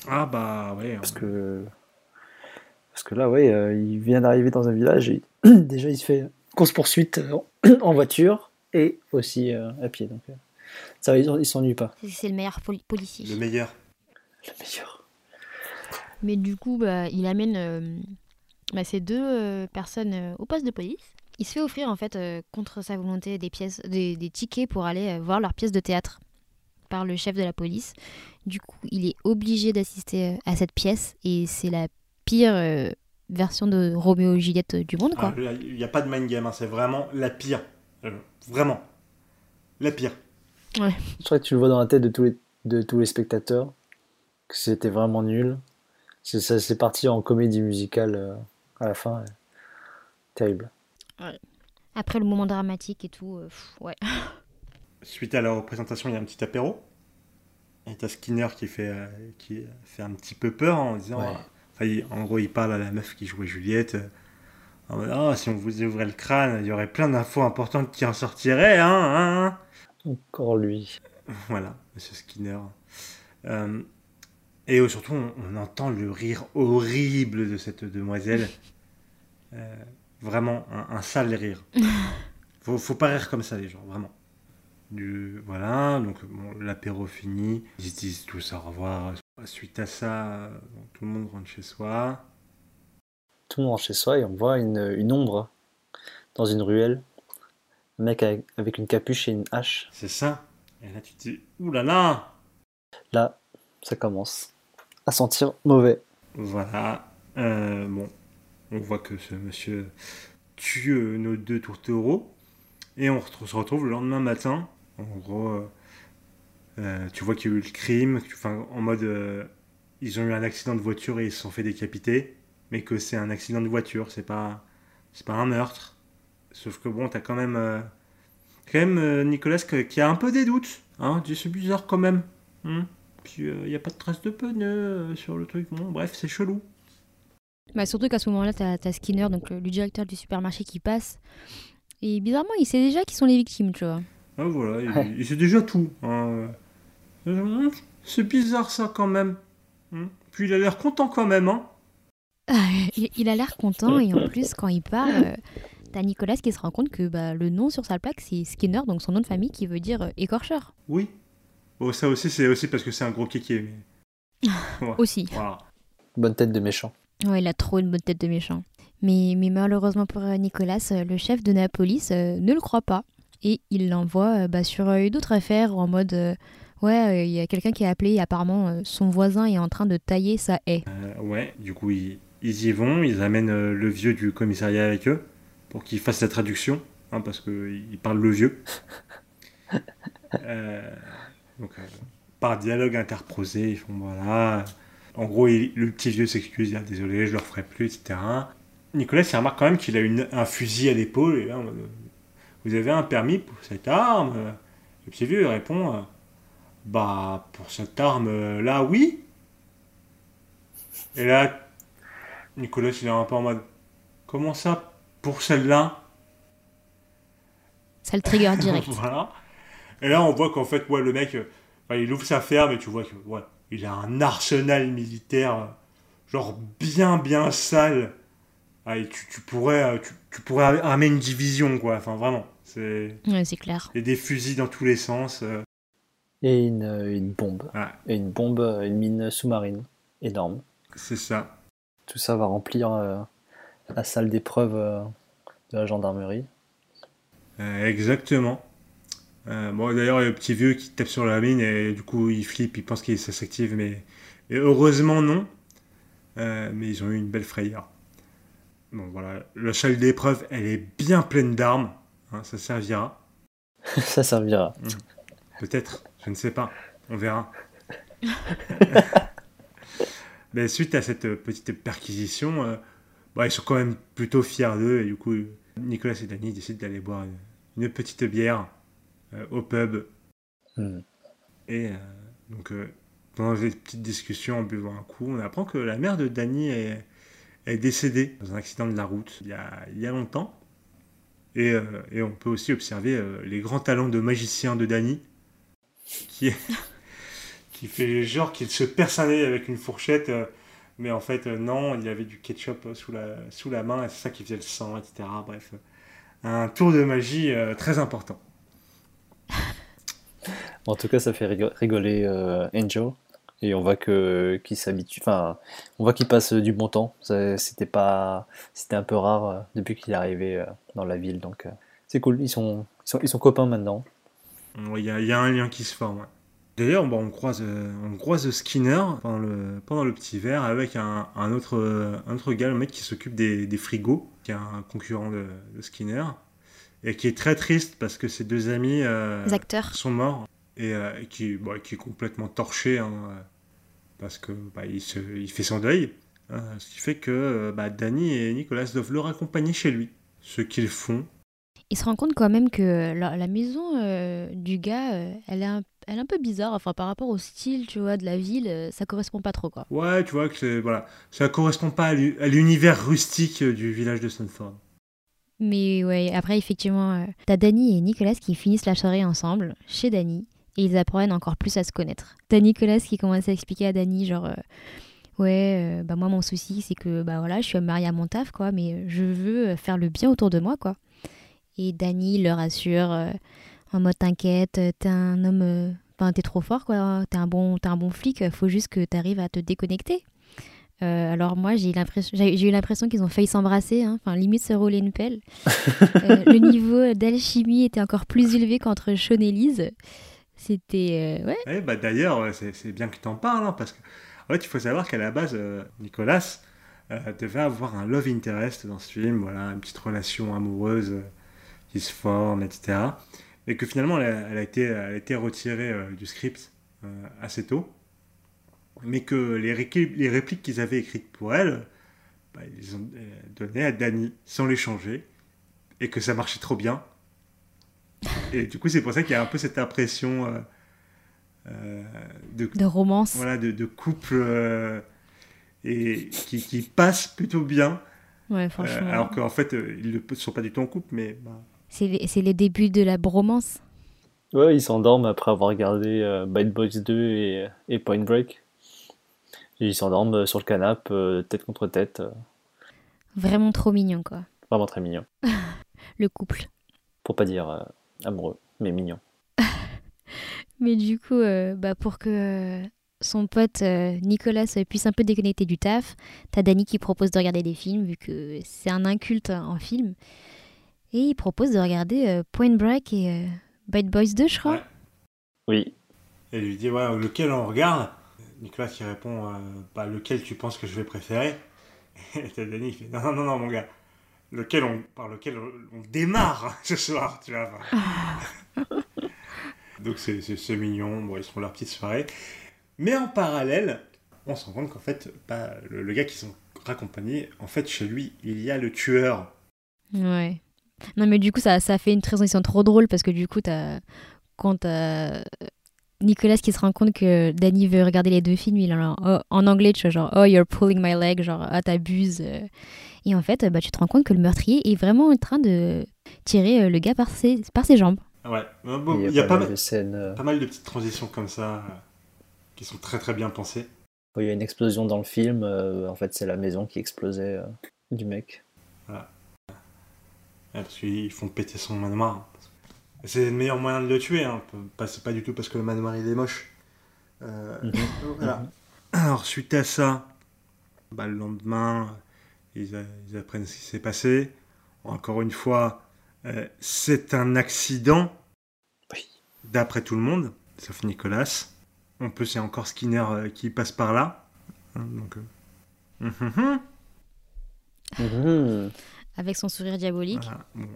Ah bah ouais. Parce que, parce que là, ouais, euh, il vient d'arriver dans un village et déjà il se fait course-poursuite euh, en voiture et aussi euh, à pied. Donc, euh, ça va, il il s'ennuie pas. C'est- le meilleur poli- policier. le meilleur. Le meilleur. Mais du coup, bah, il amène euh, bah, ces deux euh, personnes euh, au poste de police. Il se fait offrir en fait euh, contre sa volonté des pièces, des, des tickets pour aller euh, voir leur pièce de théâtre par le chef de la police. Du coup, il est obligé d'assister euh, à cette pièce et c'est la pire euh, version de Roméo et Juliette euh, du monde, quoi. Ah, Il n'y a pas de mind game, hein, c'est vraiment la pire. Euh, Vraiment. La pire. Je crois que tu le vois dans la tête de tous les, de tous les spectateurs que c'était vraiment nul. C'est ça, c'est parti en comédie musicale euh, à la fin. euh, terrible. Après le moment dramatique et tout, euh, pff, ouais. Suite à la représentation, il y a un petit apéro. Et t'as Skinner qui fait, euh, qui fait un petit peu peur en disant. Ouais. euh, enfin, il- en gros, il parle à la meuf qui jouait Juliette. euh, en mode, Ah, si on vous ouvrait le crâne, il y aurait plein d'infos importantes qui en sortiraient, hein, hein, hein. Encore lui. Voilà, Monsieur Skinner. Euh, et surtout, on, on entend le rire horrible de cette demoiselle. Euh, vraiment, un, un sale rire. Faut, faut pas rire comme ça, les gens, vraiment. Du, voilà, donc bon, l'apéro fini. Ils se disent tous au revoir. Suite à ça, tout le monde rentre chez soi. Tout le monde rentre chez soi et on voit une, une ombre dans une ruelle. Un mec avec, une capuche et une hache. C'est ça. Et là, tu te dis, oulala Là, ça commence à sentir mauvais. Voilà. Euh, bon, on voit que ce monsieur tue euh, nos deux tourtereaux. Et on se retrouve le lendemain matin. En gros, euh, euh, tu vois qu'il y a eu le crime. tu- en mode, euh, ils ont eu un accident de voiture et ils se sont fait décapiter. Mais que c'est un accident de voiture, c'est pas, c'est pas un meurtre. Sauf que bon, t'as quand même, quand même Nicolas qui a un peu des doutes. Hein, c'est bizarre quand même. Hein puis il n'y a pas de trace de pneus euh, sur le truc. Bref, c'est chelou. Bah, surtout qu'à ce moment-là, t'as as Skinner, donc le directeur du supermarché qui passe. Et bizarrement, il sait déjà qui sont les victimes, tu vois. Ah, voilà, Ouais. il sait déjà tout. hein. Euh, C'est bizarre ça quand même. Hein. Puis il a l'air content quand même. Hein. il, il a l'air content et en plus, quand il part, euh, t'as Nicolas qui se rend compte que bah, le nom sur sa plaque, c'est Skinner, donc son nom de famille qui veut dire euh, écorcheur. Oui. Bon, ça aussi, c'est aussi parce que c'est un gros kéké. Mais... Ouais. Aussi. Voilà. Bonne tête de méchant. Ouais, il a trop une bonne tête de méchant. Mais, mais malheureusement pour Nicolas, le chef de Napolis euh, ne le croit pas. Et il l'envoie euh, bah, sur euh, une autre affaire en mode euh, Ouais, euh, il y a quelqu'un qui a appelé et apparemment euh, son voisin est en train de tailler sa haie. Euh, ouais, du coup, ils, ils y vont. Ils amènent euh, le vieux du commissariat avec eux pour qu'il fasse la traduction. hein, parce qu'il parle le vieux. Euh, donc, euh, par dialogue interposé, ils font voilà. En gros, il- le petit vieux s'excuse, il dit Ah, désolé, je le referai plus, etc. Nicolas, il remarque quand même qu'il a une- un fusil à l'épaule. Et là, mode, vous avez un permis pour cette arme? Le petit vieux il répond euh, Bah, pour cette arme-là, oui. Et là, Nicolas, il est un peu en mode Comment ça, pour celle-là? Ça le trigger direct. voilà. Et là, on voit qu'en fait, ouais, le mec, euh, enfin, il ouvre sa ferme et tu vois que, ouais, il a un arsenal militaire, euh, genre bien, bien sale. Ah, et tu, tu pourrais, tu, tu pourrais armer une division, quoi. Enfin, vraiment. C'est Ouais, c'est clair. a des fusils dans tous les sens. euh. Et une, une bombe. Ouais. Et une bombe, une mine sous-marine énorme. C'est ça. Tout ça va remplir euh, la salle d'épreuve euh, de la gendarmerie. Euh, exactement. Euh, bon, d'ailleurs, il y a le petit vieux qui tape sur la mine et du coup, il flippe, il pense que ça s'active, mais et heureusement, non. Euh, mais ils ont eu une belle frayeur. Bon, voilà. La salle d'épreuve, elle est bien pleine d'armes. Hein, ça servira. ça servira. Peut-être. Je ne sais pas. On verra. mais suite à cette petite perquisition, euh, bah, ils sont quand même plutôt fiers d'eux. Et du coup, Nicolas et Danny décident d'aller boire une, une petite bière euh, au pub. Hmm. Et euh, donc, pendant cette petite discussion, en buvant un coup, on apprend que la mère de Danny est, est décédée dans un accident de la route il y a, il y a longtemps. Et, euh, et on peut aussi observer euh, les grands talents de magicien de Danny, qui, fait genre qu'il se perce avec une fourchette, euh, mais en fait, non, il avait du ketchup sous la, main, et c'est ça qui faisait le sang, etc. Bref, un tour de magie très important. En tout cas, ça fait rigo- rigoler Angel. Et on voit que qu'il s'habitue. Enfin, on voit qu'il passe du bon temps. C'était pas, c'était un peu rare euh, depuis qu'il est arrivé euh, dans la ville. Donc, euh, c'est cool. Ils sont, ils sont, ils sont copains maintenant. Il y, a- il y a un lien qui se forme. ouais. D'ailleurs, bon, on, croise, euh, on croise Skinner pendant le, pendant le petit verre avec un, un autre, euh, un autre gars, le mec qui s'occupe des, des frigos, qui est un concurrent de, de Skinner, et qui est très triste parce que ses deux amis euh, acteurs. sont morts et euh, qui, bon, qui est complètement torché hein, euh, parce que bah, il, se- il fait son deuil. euh, ce qui fait que bah, Danny et Nicolas doivent le raccompagner chez lui. Ce qu'ils font. Il se rend compte quand même que la, la maison euh, du gars, euh, elle, est un, elle est un peu bizarre. Enfin, par rapport au style, tu vois, de la ville, euh, ça correspond pas trop, quoi. Ouais, tu vois que voilà, ça correspond pas à l'u- à l'univers rustique euh, du village de Stanford. Mais ouais, après, effectivement, t'as Danny et Nicolas qui finissent la soirée ensemble, chez Danny, et ils apprennent encore plus à se connaître. T'as Nicolas qui commence à expliquer à Danny, genre, euh, ouais, euh, bah moi, mon souci, c'est que, bah voilà, je suis mariée à mon taf, quoi, mais je veux euh, faire le bien autour de moi, quoi. Et Danny le rassure, euh, en mode, t'inquiète, euh, t'es un homme, euh, enfin, t'es trop fort, quoi, t'es un bon, t'es un bon flic, faut juste que t'arrives à te déconnecter. Euh, alors moi j'ai eu l'impression j'ai j'ai eu l'impression qu'ils ont failli s'embrasser hein. enfin limite se rouler une pelle euh, le niveau d'alchimie était encore plus élevé qu'entre Sean et Lise. C'était. euh, ouais. Eh bah d'ailleurs, ouais, c'est bien que tu en parles, hein, parce que en fait, il faut savoir qu'à la base, euh, Nicolas euh, devait avoir un love interest dans ce film, voilà, une petite relation amoureuse qui se forme, etc. Et que finalement, elle a, été, elle a été retirée du script assez tôt, mais que les, réqui- les répliques qu'ils avaient écrites pour elle, bah, ils ont euh, donné à Danny sans les changer, et que ça marchait trop bien. Et du coup, c'est pour ça qu'il y a un peu cette impression euh, euh, de, De romance. voilà, de, de couple euh, et qui, qui passe plutôt bien, Ouais, euh, franchement. alors qu'en fait, euh, ils ne sont pas du tout en couple, mais bah, C'est les, c'est les débuts de la bromance. Ouais, ils s'endorment après avoir regardé euh, Bad Boys 2 et, et Point Break. Et ils s'endorment sur le canapé, euh, tête contre tête. Vraiment trop mignon, quoi. vraiment très mignon. Le couple. Pour pas dire euh, amoureux, mais mignon. Mais du coup, euh, bah, pour que euh, son pote euh, Nicolas puisse un peu déconnecter du taf, t'as Danny qui propose de regarder des films, vu que c'est un inculte en film. Et il propose de regarder euh, Point Break et euh, Bad Boys 2, je crois. Ouais. Oui, elle lui dit ouais, lequel on regarde? Nicolas qui répond euh, bah, lequel tu penses que je vais préférer? Et t'as Danny qui fait non, non, non, non, mon gars, lequel on, par lequel on, démarre ce soir, tu vois. Donc c'est mignon, bon, ils se font leur petite soirée. Mais en parallèle, on se rend compte qu'en fait, bah, le, le gars qui sont raccompagnés, en fait, chez lui, il y a le tueur. Ouais. Non, mais du coup, ça, ça fait une transition trop drôle parce que du coup, t'as, quand t'as Nicolas qui se rend compte que Danny veut regarder les deux films, il est en, oh, en anglais, tu vois, genre, oh, you're pulling my leg, genre, ah, t'abuses. euh. Et en fait, bah, tu te rends compte que le meurtrier est vraiment en train de tirer le gars par ses, par ses jambes. Ouais, il y a, pas, mal de scènes. Pas mal de petites transitions comme ça qui sont très très bien pensées. Il y a une explosion dans le film, en fait c'est la maison qui explosait du mec. Voilà. parce qu'ils font péter son manoir. C'est le meilleur moyen de le tuer, hein. c'est pas du tout parce que le manoir il est moche. Mhm. voilà. Alors suite à ça, bah, le lendemain, ils, apprennent ce qui s'est passé. Encore une fois, euh, c'est un accident, d'après tout le monde, sauf Nicolas. On peut, c'est encore Skinner euh, qui passe par là. Hein, donc, euh, hum, hum, hum. Avec son sourire diabolique.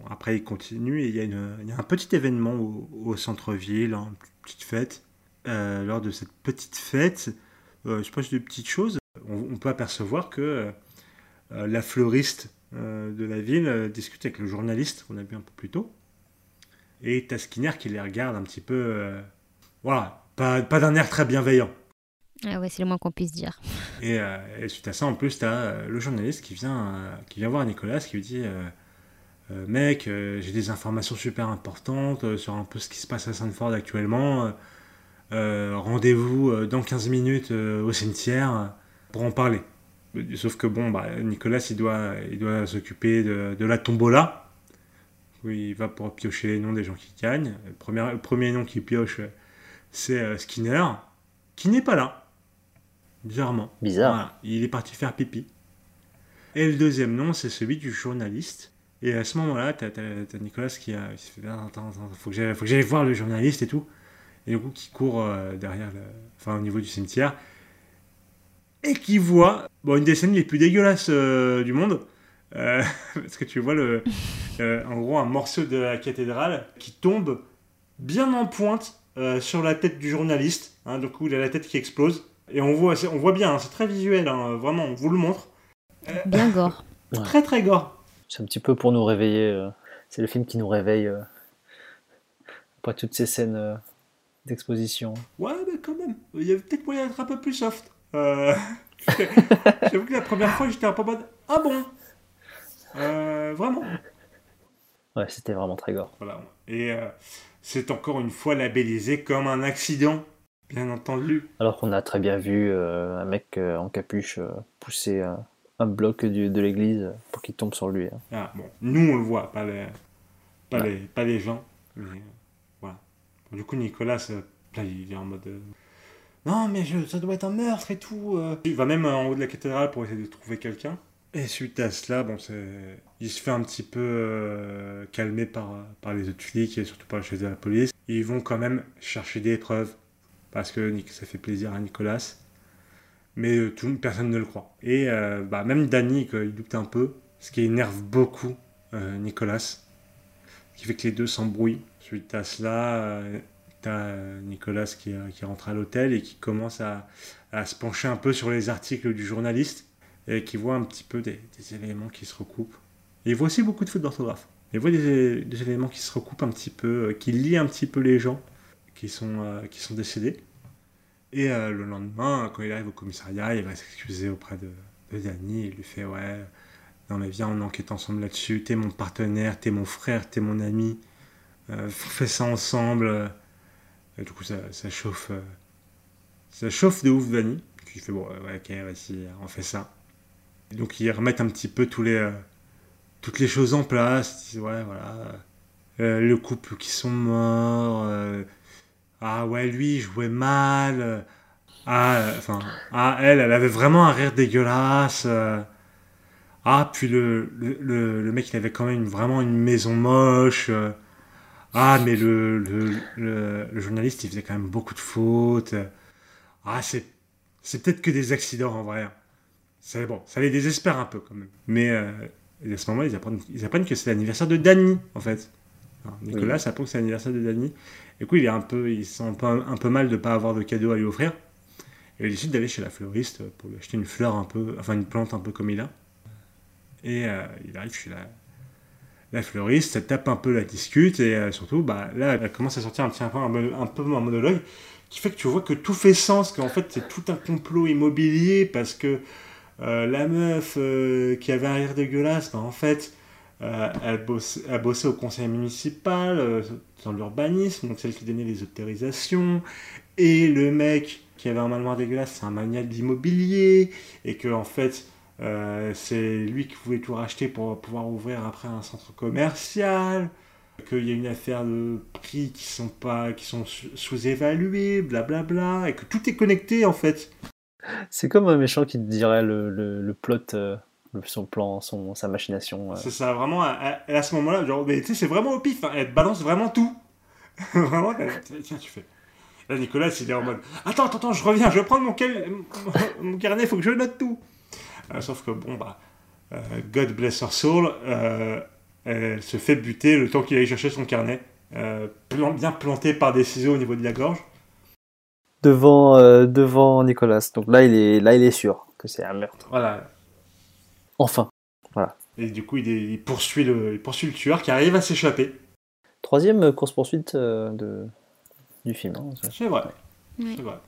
Après, il continue et il y, a un petit événement au, centre-ville, hein, une petite fête. lors de cette petite fête, euh, je pense de petites choses. On, peut apercevoir que euh, la fleuriste euh, de la ville discute avec le journaliste qu'on a vu un peu plus tôt. Et t'as Skinner qui les regarde un petit peu. voilà, pas d'un air très bienveillant. Ah ouais, c'est le moins qu'on puisse dire. Et, suite à ça, en plus, t'as le journaliste qui vient, qui vient voir Nicolas, qui lui dit Mec, j'ai des informations super importantes sur un peu ce qui se passe à Sanford actuellement. Euh, rendez-vous euh, dans 15 minutes euh, au cimetière pour en parler. Sauf que bon, bah, Nicolas, il doit, il doit s'occuper de, la tombola. il va pour piocher les noms des gens qui gagnent. Le premier, premier nom qu'il pioche, c'est Skinner, qui n'est pas là. Bizarrement. Bizarre. il est parti faire pipi. Et le deuxième nom, c'est celui du journaliste. Et à ce moment-là, t'as as, Nicolas qui, a, se fait Attends, attends, faut que j'aille voir le journaliste et tout et du coup qui court euh, derrière, enfin au niveau du cimetière, et qui voit bon, une des scènes les plus dégueulasses euh, du monde. Euh, parce que tu vois le, en gros un morceau de la cathédrale qui tombe bien en pointe sur la tête du journaliste. Hein, du coup, il a la tête qui explose. Et on voit, on voit bien, hein, c'est très visuel, hein, vraiment, on vous le montre. bien gore. Très très gore. C'est un petit peu pour nous réveiller. c'est le film qui nous réveille après toutes ces scènes d'exposition. Ouais, mais quand même, il y avait peut-être moyen d'être un peu plus soft. Euh... J'avoue que la première fois, j'étais un peu mode Ah bon? Euh, Vraiment Ouais, c'était vraiment très gore. Voilà. Et euh, c'est encore une fois labellisé comme un accident, bien entendu. Alors qu'on a très bien vu euh, un mec en capuche pousser un bloc de l'église pour qu'il tombe sur lui. Hein. Ah, bon. Nous, on le voit, pas les, pas les, pas les gens. Mais... Du coup, Nicolas, là, il est en mode. Euh, non, mais ça doit être un meurtre et tout. Euh. Il va même en haut de la cathédrale pour essayer de trouver quelqu'un. Et suite à cela, bon, il se fait un petit peu euh, calmer par, par les autres flics et surtout par le chef de la police. Ils vont quand même chercher des preuves parce que ça fait plaisir à Nicolas. Mais tout, personne ne le croit. Et bah, même Danny, il doute un peu, ce qui énerve beaucoup Nicolas, ce qui fait que les deux s'embrouillent. Suite à cela, euh, tu as euh, Nicolas qui, euh, rentre à l'hôtel et qui commence à, se pencher un peu sur les articles du journaliste et qui voit un petit peu des, éléments qui se recoupent. il voit aussi beaucoup de fautes d'orthographe. Il voit des, éléments qui se recoupent un petit peu, qui lient un petit peu les gens qui sont, qui sont décédés. Et le lendemain, quand il arrive au commissariat, il va s'excuser auprès de, de Danny. Il lui fait Ouais, non mais viens, on enquête ensemble là-dessus. T'es mon partenaire, t'es mon frère, t'es mon ami. Euh, on fait ça ensemble. Et du coup, ça, chauffe. Euh, ça chauffe de ouf Vanny. Qui fait bon, ok, vas-y, on fait ça. Donc, ils remettent un petit peu tous les, euh, toutes les choses en place. ouais, voilà. le couple qui sont morts. Ah ouais, lui, il jouait mal. Ah, enfin, ah, elle, elle avait vraiment un rire dégueulasse. Ah, puis le, le, le, mec, il avait quand même vraiment une maison moche. Ah, mais le, le, le, journaliste, il faisait quand même beaucoup de fautes. Ah, c'est, c'est peut-être que des accidents en vrai. C'est bon, ça les désespère un peu quand même. Mais euh, à ce moment-là, ils apprennent, ils apprennent que c'est l'anniversaire de Danny, en fait. Nicolas ça apprend que c'est l'anniversaire de Danny. Du coup, il, est un peu, il sent un peu, un peu mal de ne pas avoir de cadeau à lui offrir. Et il décide d'aller chez la fleuriste pour lui acheter une fleur un peu, enfin une plante un peu comme il a. Et euh, il arrive chez la, la fleuriste, elle tape un peu la discute et euh, surtout, bah, là, elle commence à sortir un petit peu un, peu un monologue qui fait que tu vois que tout fait sens, qu'en fait c'est tout un complot immobilier parce que euh, la meuf qui avait un rire dégueulasse, bah, en fait, euh, elle, bosse, elle bossait au conseil municipal, euh, dans l'urbanisme, donc celle qui donnait les autorisations. Et le mec qui avait un manoir dégueulasse, c'est un maniaque d'immobilier. Et que, en fait, euh, c'est lui qui voulait tout racheter pour pouvoir ouvrir après un centre commercial. Qu'il y a une affaire de prix qui sont, sont sous-évalués, blablabla. Et que tout est connecté, en fait. C'est comme un méchant qui te dirait le, le, le plot, euh, son plan, son, sa machination. euh. C'est ça, vraiment, à, à- à ce moment-là, genre, mais tu sais, c'est vraiment au pif, hein, elle te balance vraiment tout. vraiment, elle- tiens, tu fais. Là, Nicolas, il est en mode Attends, attends, attends, je reviens, je vais prendre mon, cal- mon carnet, il faut que je note tout. Euh, sauf que, bon, bah, euh, God bless her soul, elle se fait buter le temps qu'il aille chercher son carnet, plan- bien planté par des ciseaux au niveau de la gorge. Devant, devant Nicolas. Donc là, il est, là, il est sûr que c'est un meurtre. Voilà. Enfin. Et du coup, il, est- il poursuit le, il poursuit le tueur qui arrive à s'échapper. Troisième course-poursuite euh, de, du film. hein. C'est vrai. Ouais. C'est vrai.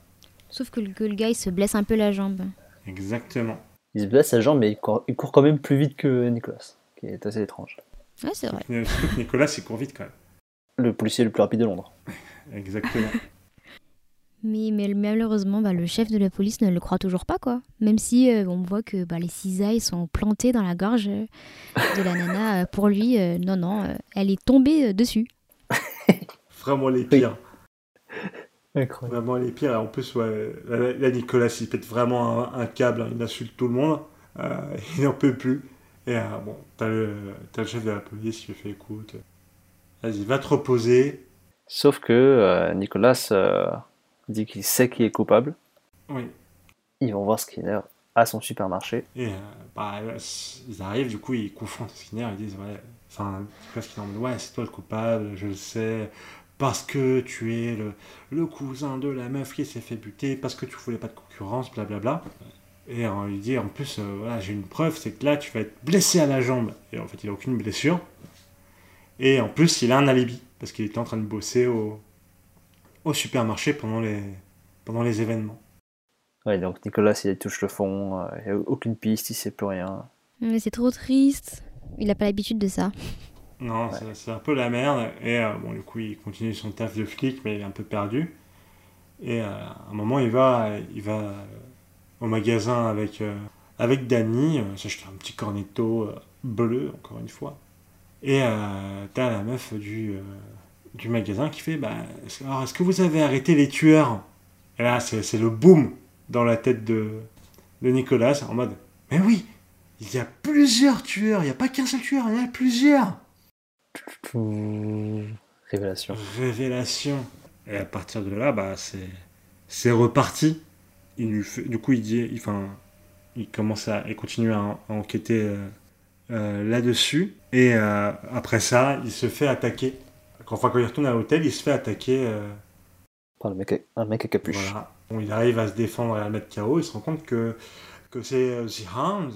Sauf que le, que le gars, il se blesse un peu la jambe. Exactement. Il se blesse sa jambe, mais il court, il court quand même plus vite que Nicolas, qui est assez étrange. Ouais, c'est vrai. Mais Surtout que Nicolas, il court vite quand même. Le policier le plus rapide de Londres. Exactement. Mais, mais malheureusement, bah, le chef de la police ne le croit toujours pas, quoi. Même si euh, on voit que bah, les cisailles sont plantées dans la gorge euh, de la nana. euh, pour lui, euh, non, non, euh, elle est tombée euh, dessus. Vraiment les pires. Incroyable. Vraiment les pires. En plus, ouais, là, là, Nicolas, il pète vraiment un, un câble. hein. Il insulte tout le monde. Euh, il n'en peut plus. Et euh, bon, t'as le, t'as le chef de la police qui lui fait écoute. Vas-y, va te reposer. Sauf que euh, Nicolas euh, dit qu'il sait qu'il est coupable. Oui. Ils vont voir Skinner à son supermarché. Et euh, bah, ils arrivent, du coup, ils confrontent Skinner. Ils disent ouais, enfin, Skinner ouais, c'est toi le coupable, je le sais. Parce que tu es le, le cousin de la meuf qui s'est fait buter, parce que tu voulais pas de concurrence, blablabla. Et on lui dit en plus, euh, voilà, j'ai une preuve, c'est que là, tu vas être blessé à la jambe. Et en fait, il a aucune blessure. Et en plus, il a un alibi, parce qu'il était en train de bosser au, au supermarché pendant les, pendant les événements. Ouais, donc Nicolas, il touche le fond, euh, il n'y a aucune piste, il sait plus rien. Mais c'est trop triste. Il n'a pas l'habitude de ça. Non, Ouais. c'est- un peu la merde. Et euh, bon, du coup, il continue son taf de flic, mais il est un peu perdu. Et euh, à un moment, il va, il va au magasin avec, euh, avec Danny, s'acheter un petit cornetto bleu, encore une fois. Et euh, t'as la meuf du, euh, du magasin qui fait bah, Alors, est-ce que vous avez arrêté les tueurs? Et là, c'est le boom dans la tête de, de Nicolas, en mode Mais oui, il y a plusieurs tueurs, il n'y a pas qu'un seul tueur, il y en a plusieurs Révélation. Révélation. Et à partir de là, bah, c'est, reparti. Il lui fait- du coup, il, dit, il, enfin, il commence à il continue à enquêter euh, euh, là-dessus. Et euh, après ça, il se fait attaquer. Quand, enfin, quand il retourne à l'hôtel, il se fait attaquer. euh, Par le mec à- un mec à capuche. voilà. Bon, il arrive à se défendre et à le mettre KO. Il se rend compte que, que c'est euh, The Hound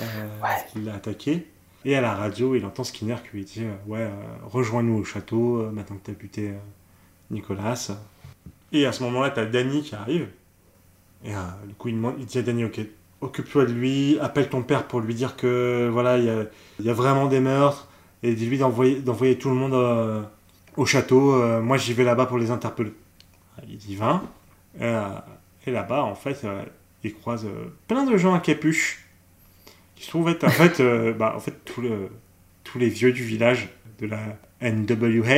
euh, Ouais. qui l'a attaqué. Et à la radio, il entend Skinner qui lui dit Ouais, rejoins-nous au château maintenant que tu as buté Nicolas. Et à ce moment-là, tu as Danny qui arrive. Et du coup, il, demande, il dit à Danny Ok, occupe-toi de lui, appelle ton père pour lui dire que voilà, il y a, il y a vraiment des meurtres. Et dis-lui d'envoyer, d'envoyer tout le monde euh, au château. euh, moi, j'y vais là-bas pour les interpeller. Il y va. Euh, et là-bas, en fait, euh, il croise euh, plein de gens à capuche qui se trouvent être en fait, euh, bah, en fait tout le- tous les vieux du village de la NWA,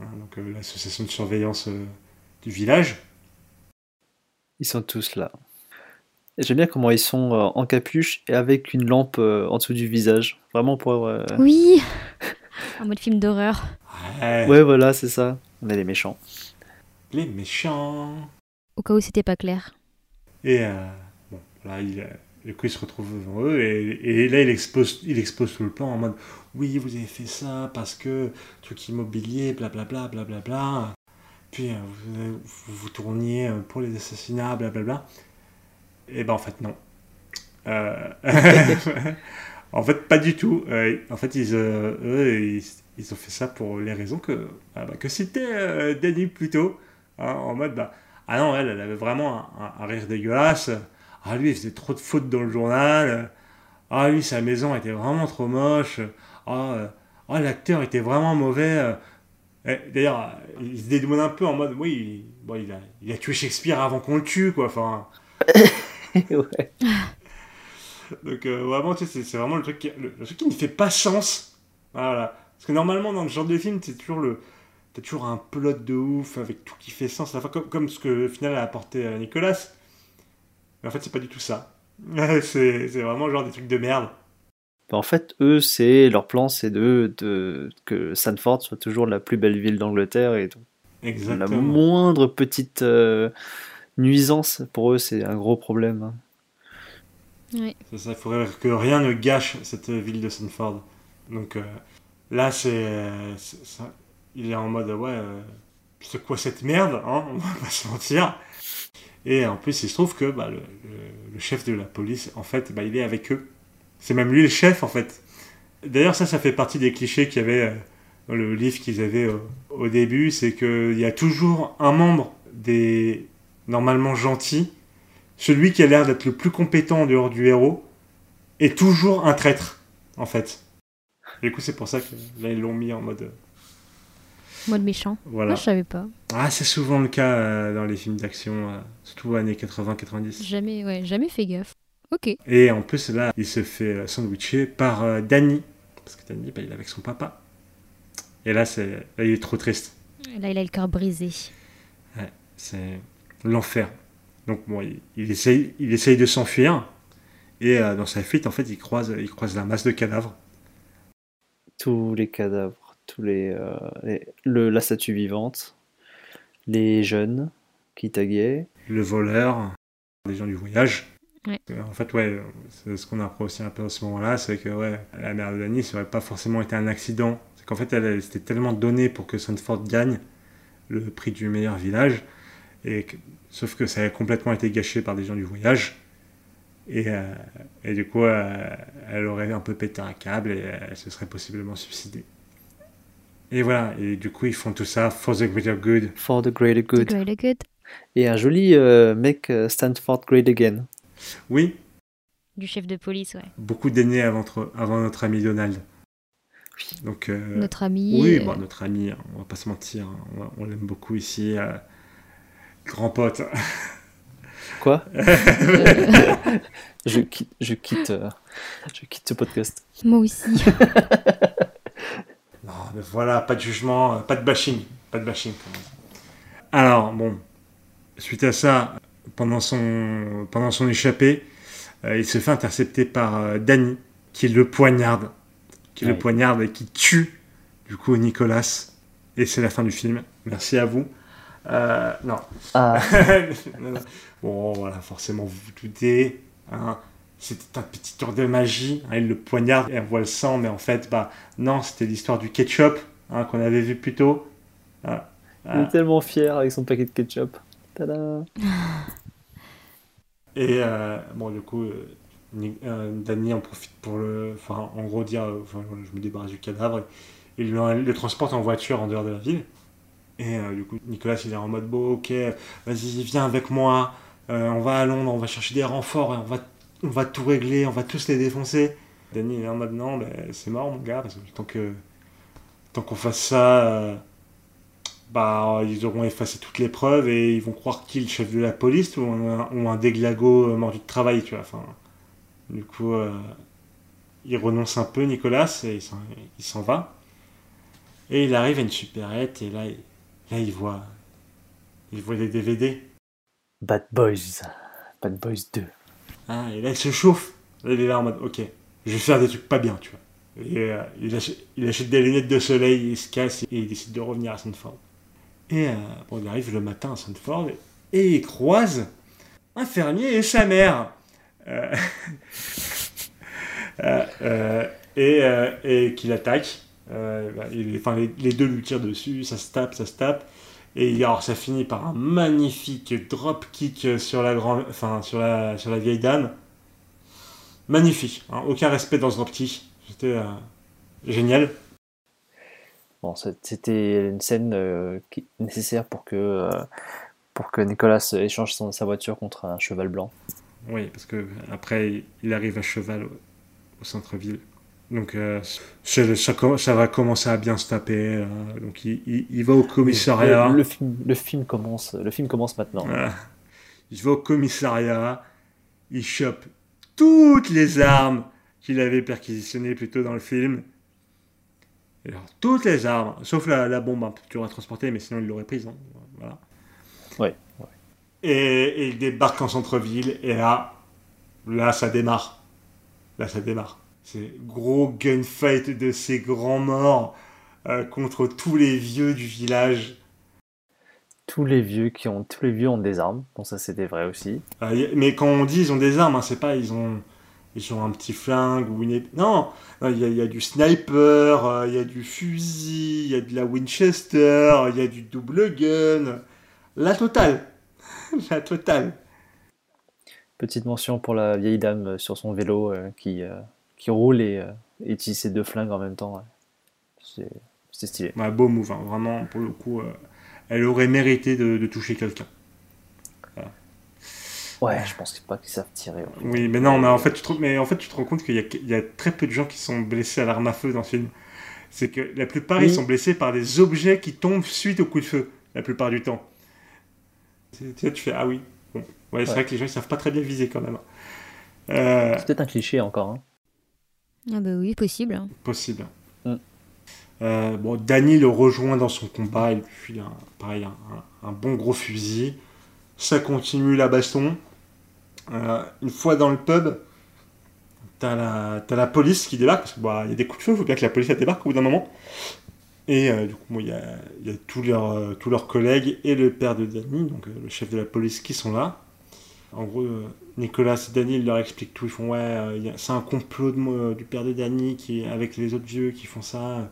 hein, donc euh, l'association de surveillance euh, du village. Ils sont tous là. Et j'aime bien comment ils sont euh, en capuche et avec une lampe euh, en dessous du visage. Vraiment pour. euh, Oui En mode film d'horreur. Ouais, Ouais, voilà, c'est ça. On est les méchants. les méchants. Au cas où c'était pas clair. Et euh, bon, là, il, euh, du coup, il se retrouve devant eux et, et là, il expose, il expose tout le plan en mode Oui, vous avez fait ça parce que truc immobilier, blablabla, blablabla. Puis euh, vous, vous vous tourniez euh, pour les assassinats, blablabla. Et ben en fait, non. Euh, en fait, pas du tout. Euh, en fait, ils, euh, eux, ils, ils ont fait ça pour les raisons que, ah bah, que c'était euh, Danny plutôt. hein, en mode, bah, ah non, elle, elle avait vraiment un, un- un rire dégueulasse. Ah, lui, il faisait trop de fautes dans le journal. Ah oui, sa maison était vraiment trop moche. Ah, euh, ah, l'acteur était vraiment mauvais. D'ailleurs, il se dédouane un peu en mode oui, bon, il, a, il a tué Shakespeare avant qu'on le tue, quoi. Enfin, ouais. donc euh, vraiment, tu sais, c'est- vraiment le truc, qui, le, le truc qui ne fait pas sens. Voilà. Parce que normalement, dans ce genre de film, c'est toujours le. T'as toujours un plot de ouf avec tout qui fait sens à la fin, comme, comme ce que au final a apporté euh, Nicolas. Mais en fait, c'est pas du tout ça. c'est vraiment genre des trucs de merde. Bah, En fait, eux, c'est leur plan, c'est de, de que Sanford soit toujours la plus belle ville d'Angleterre et donc la moindre petite euh, nuisance pour eux, c'est un gros problème. Ça, il faudrait que rien ne gâche cette ville de Sanford. Donc euh, là, c'est, euh, il est en mode ouais, euh, c'est quoi cette merde, hein On va pas se mentir. Et en plus, il se trouve que bah, le, chef de la police, en fait, bah, il est avec eux. C'est même lui le chef, en fait. D'ailleurs, ça, ça fait partie des clichés qu'il y avait euh, dans le livre qu'ils avaient euh, au début, c'est qu'il y a toujours un membre des normalement gentils, celui qui a l'air d'être le plus compétent en dehors du héros, est toujours un traître, en fait. Du coup, c'est pour ça que là, ils l'ont mis en mode. Mode méchant. Voilà. Moi, je savais pas. Ah, c'est souvent le cas euh, dans les films d'action, euh, surtout années 80-90. Jamais, ouais, jamais fait gaffe. Ok. Et en plus, là, il se fait euh, sandwicher par euh, Danny. Parce que Danny, bah, il est avec son papa. Et là, c'est, là, il est trop triste. Là, il a le cœur brisé. C'est l'enfer. Donc, bon, il, il essaye, il essaye de s'enfuir. Et euh, dans sa fuite, en fait, il croise, il croise la masse de cadavres. Tous les cadavres, tous les, euh, les- le, la statue vivante, les jeunes qui taguaient. Le voleur, les gens du voyage. Ouais. Euh, En fait, ouais, c'est ce qu'on apprend aussi un peu à ce moment-là, c'est que ouais, la mère de Danny, ça aurait pas forcément été un accident. C'est qu'en fait, elle, elle s'était tellement donnée pour que Sanford gagne le prix du meilleur village, et que- sauf que ça a complètement été gâché par des gens du voyage. Et, euh, et du coup, euh, elle aurait un peu pété un câble et elle se serait possiblement suicidée. Et voilà, et du coup, ils font tout ça for the greater good. For the greater good. Great, good. Et un joli euh, mec euh, Stanford Great Again. Oui, Du chef de police, ouais. beaucoup d'années avant, notre- avant notre ami Donald. Donc, euh, Notre ami. oui, euh, bon, notre ami, on va pas se mentir, hein, on, on l'aime beaucoup ici. Grand pote. Quoi je quitte, je quitte, euh, je quitte ce podcast. Moi aussi. Non, mais voilà, pas de jugement, pas de bashing. Pas de bashing. Alors, bon, suite à ça, pendant son, pendant son échappée, euh, il se fait intercepter par euh, Danny, qui le poignarde. Qui le poignarde et qui tue, du coup, Nicolas. Et c'est la fin du film. Merci à vous. Euh, non. Ah, Non, non. Bon, voilà, forcément, vous vous doutez. hein, c'était un petit tour de magie. hein, il le poignarde et on voit le sang, mais en fait, bah non, c'était l'histoire du ketchup hein, qu'on avait vu plus tôt. Ah, il ah. est tellement fier avec son paquet de ketchup. Tada Et euh, bon, du coup, euh, euh, Danny en profite pour le. Enfin, en gros, dire euh, enfin, je me débarrasse du cadavre. Et il le, le transporte en voiture en dehors de la ville. Et euh, du coup, Nicolas, il est en mode bon, ok, vas-y, viens avec moi. euh, on va à Londres, on va chercher des renforts on va, on va tout régler, on va tous les défoncer. Danny il est en mode non, c'est mort, mon gars, parce que tant que tant qu'on fasse ça, euh, bah, ils auront effacé toutes les preuves et ils vont croire qui le chef de la police ou un, un déglago mordu de travail, tu vois. Enfin, du coup, il renonce un peu, Nicolas, et il s'en- va. Et il arrive à une supérette et là, là, il voit, il voit des DVD. Bad Boys. Bad Boys 2. hein, et là, il se chauffe. Là, il est là en mode, ok, je vais faire des trucs pas bien, tu vois. Et euh, il, achète, il achète des lunettes de soleil, il se casse et il décide de revenir à Sandford. Et euh, bon, il arrive le matin à Sandford et il croise un fermier et sa mère. Euh, euh, et euh, et qui l'attaque. Euh, bah, il- enfin, les, les deux lui tirent dessus, ça se tape, ça se tape. Et alors, ça finit par un magnifique drop kick sur la, grand, enfin, sur la, sur la vieille dame. Magnifique. hein, aucun respect dans ce drop kick. C'était euh, génial. Bon, c'était une scène euh, nécessaire pour que, pour que Nicolas échange son- sa voiture contre un cheval blanc. Oui, parce que après, il arrive à cheval au centre-ville. Donc euh, ça, va commencer à bien se taper. euh, donc il, il- il va au commissariat. Le, le film, le film commence, le film commence maintenant. Voilà. Il va au commissariat. Il chope toutes les armes qu'il avait perquisitionnées plus tôt dans le film. Alors, toutes les armes, sauf la, la bombe un peu dure à transporter, mais sinon il l'aurait prise. hein. Voilà. Ouais, ouais. Et, et il débarque en centre-ville, et là, là ça démarre. Là ça démarre. C'est gros gunfight de ces grands morts euh, contre tous les vieux du village. Tous les vieux qui ont, tous les vieux ont des armes. Bon, ça c'était vrai aussi. Euh, y- mais quand on dit ils ont des armes, hein, c'est pas ils ont, ils ont un petit flingue ou une Non, il y, a- il y a du sniper, euh, il y a du fusil, il y a de la Winchester, il y a du double gun. La totale. La totale. Petite mention pour la vieille dame euh, sur son vélo euh, qui, euh, qui roule et, euh, et ses deux flingues en même temps. ouais. C'est stylé. Ouais, beau move, hein, vraiment, pour le coup. euh, elle aurait mérité de, de toucher quelqu'un. Ouais, je pense pas qu'ils savent tirer. Oui, mais non, mais en fait, tu te, mais en fait, tu te rends compte qu'il y a, il y a très peu de gens qui sont blessés à l'arme à feu dans ce film. C'est que la plupart, ils sont blessés par des objets qui tombent suite au coup de feu, la plupart du temps. Tu tu sais, tu fais, ah oui. Bon. Ouais, c'est Ouais. vrai que les gens, ils savent pas très bien viser quand même. Euh, C'est peut-être un cliché encore. hein. Ah bah oui, possible. possible. Mm. Euh, bon, Danny le rejoint dans son combat, il lui file un, pareil, un, un- un bon gros fusil. Ça continue la baston. Euh, une fois dans le pub, t'as la, t'as la police qui débarque, parce qu'il y a des coups de feu, il faut bien que la police débarque au bout d'un moment. Et euh, du coup, bon, il y a, il y a tous, leurs, euh, tous leurs collègues et le père de Danny, donc euh, le chef de la police, qui sont là. En gros, euh, Nicolas et Danny ils leur expliquent tout. Ils font Ouais, euh, c'est un complot de du père de Danny qui, avec les autres vieux qui font ça euh,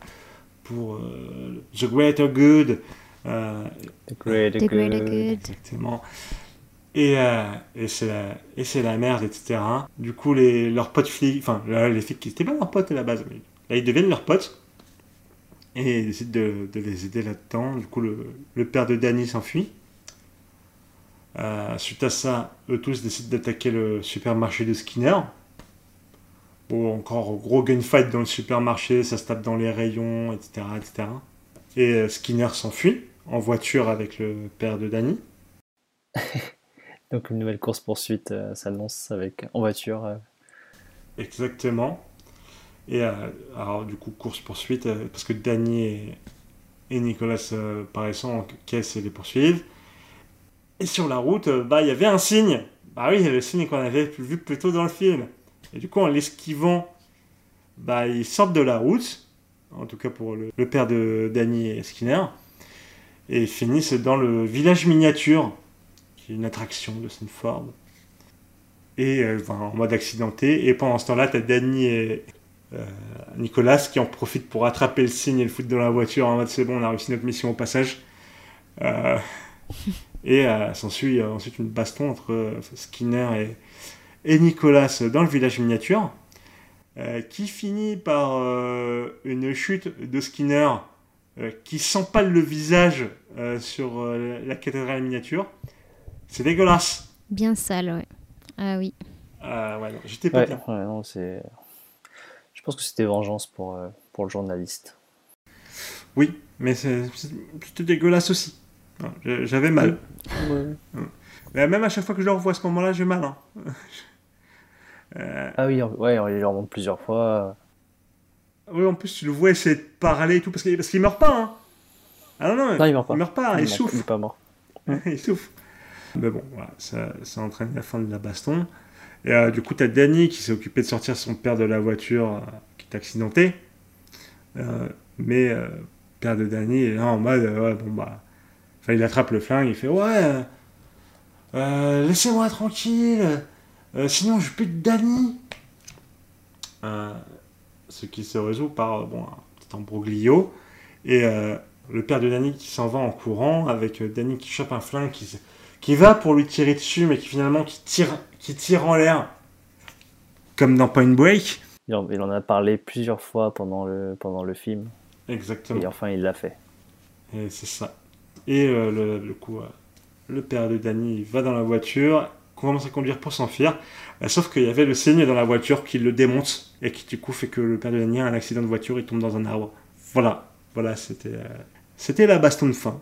pour euh, the greater good. Euh, The great, The greater good. Exactement. Et, euh, et c'est la, merde, etc. Du coup, les, leurs potes flics, enfin, les flics qui étaient pas leurs potes à la base, mais là, ils deviennent leurs potes. Et ils décident de, de les aider là-dedans. Du coup, le, le père de Danny s'enfuit. Euh, suite à ça, eux tous décident d'attaquer le supermarché de Skinner. Bon, encore gros gunfight dans le supermarché, ça se tape dans les rayons, etc. etc. Et euh, Skinner s'enfuit en voiture avec le père de Danny. Donc une nouvelle course poursuite s'annonce avec en voiture. euh. Exactement. Et euh, alors, du coup, course-poursuite, euh, parce que Danny et, et Nicolas euh, paraissant en caisse et les poursuivent. Et sur la route, euh, bah, il y avait un signe. Bah oui, il y avait le signe qu'on avait vu plus tôt dans le film. Et du coup, en l'esquivant, bah, ils sortent de la route, en tout cas pour le, père de Danny et Skinner, et ils finissent dans le village miniature, qui est une attraction de Stanford et euh, en mode accidenté. Et pendant ce temps-là, tu as Danny et euh, Nicolas qui en profitent pour attraper le signe et le foutre dans la voiture en mode c'est bon, on a réussi notre mission au passage. Euh, et euh, s'ensuit euh, ensuite une baston entre euh, Skinner et, et Nicolas dans le village miniature. euh, qui finit par euh, une chute de Skinner euh, qui s'empale le visage euh, sur euh, la cathédrale miniature. C'est dégueulasse. Bien sale, ouais. Ah oui. Ah ouais, non, j'étais pas Ouais, bien. ouais, non, c'est. Je pense que c'était vengeance pour, euh, pour le journaliste. Oui, mais c'est- c'est- c'était dégueulasse aussi. J'avais mal. Mais même à chaque fois que je le revois à ce moment-là, j'ai mal. hein. Euh, Ah oui, ouais, on les remonte plusieurs fois. oui, en plus, tu le vois essayer de parler et tout, parce qu'il parce qu'il meurt pas. Hein. Ah non, non, Non, il meurt pas. il meurt pas, il, Il est souffre. pas mort. il souffre. Mais bon, voilà, ça, ça entraîne la fin de la baston. Et euh, du coup, t'as Danny qui s'est occupé de sortir son père de la voiture euh, qui est accidenté. Euh, mais euh, le père de Danny est là en mode, euh, ouais, bon bah. Enfin, il attrape le flingue, il fait Ouais, euh, euh, laissez-moi tranquille, euh, sinon je bute Danny. Ce qui se résout par bon, un petit embroglio. Et le père de Danny qui s'en va en courant, avec Danny qui chope un flingue, qui, qui va pour lui tirer dessus, mais qui finalement qui tire, qui tire en l'air, comme dans Point Break. Il en, il en a parlé plusieurs fois pendant le, pendant le film. Exactement. Et enfin, il l'a fait. Et c'est ça. Et euh, le, le coup, euh, le père de Danny va dans la voiture commence à conduire pour s'enfuir. Euh, sauf qu'il y avait le signe dans la voiture qui le démonte et qui du coup fait que le père de Danny a un accident de voiture, il tombe dans un arbre. Voilà, voilà, c'était c'était la baston de fin.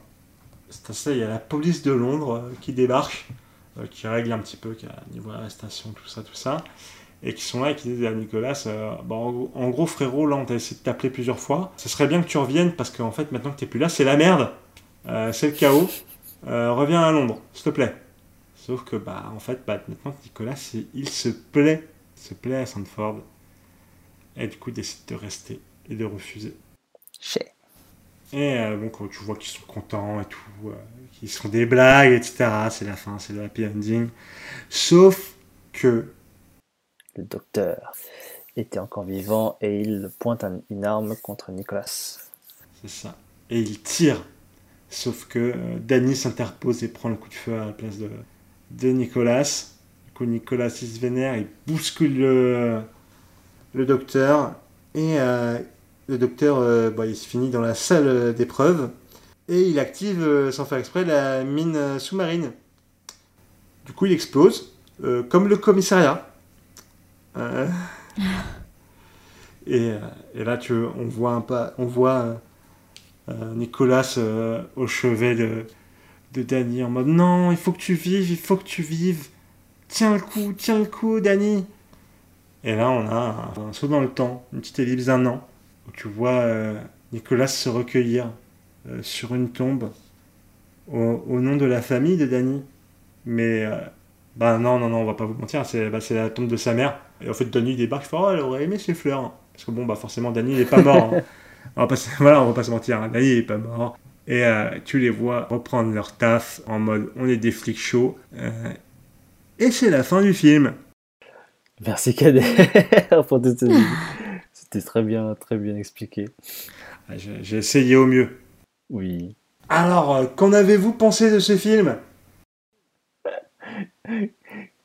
C'est ça, il y a la police de Londres qui débarque, qui règle un petit peu, qui a niveau arrestation, tout ça, tout ça, et qui sont là et qui disent à Nicolas, euh, bah, en, gros- frérot, là on t'a essayé de t'appeler plusieurs fois, ce serait bien que tu reviennes parce qu'en fait maintenant que t'es plus là, c'est la merde, c'est le chaos, Euh, reviens à Londres, s'il te plaît. Sauf que bah en fait bah, maintenant Nicolas il se plaît, il se plaît à Sandford, et du coup il décide de rester et de refuser. Chez. Et euh, bon, quand tu vois qu'ils sont contents et tout, euh, qu'ils se font des blagues, etc. C'est la fin, c'est le happy ending. Sauf que, Le docteur était encore vivant et il pointe un- une arme contre Nicolas. c'est ça. Et il tire. Sauf que euh, Danny s'interpose et prend le coup de feu à la place de, de Nicolas. Du coup, Nicolas il se vénère, il bouscule le, le docteur. Et euh, le docteur, euh, bah, il se finit dans la salle d'épreuve. Et il active, euh, sans faire exprès, la mine sous-marine. Du coup, il explose, comme le commissariat. Et, et là, tu, on voit un pas, on voit Nicolas euh, au chevet de, de Danny en mode non, il faut que tu vives, il faut que tu vives. Tiens le coup, tiens le coup, Danny. Et là, on a un, saut dans le temps, une petite ellipse d'un an, où tu vois euh, Nicolas se recueillir euh, sur une tombe au, nom de la famille de Danny. Mais euh, bah non, non, non, on va pas vous mentir, c'est bah, la tombe de sa mère. Et en fait, Danny débarque, il fait oh, elle aurait aimé ses fleurs. Parce que bon, bah forcément, Danny il est pas mort. hein. On va pas, se- voilà, on va pas se mentir, hein. Danny il est pas mort. Et euh, tu les vois reprendre leur taf en mode on est des flics chauds. Euh, et c'est la fin du film. Merci Cadet pour toutes ces- C'était très bien, très bien expliqué. Ah, J'ai essayé au mieux. Oui. Alors, euh, qu'en avez-vous pensé de ce film?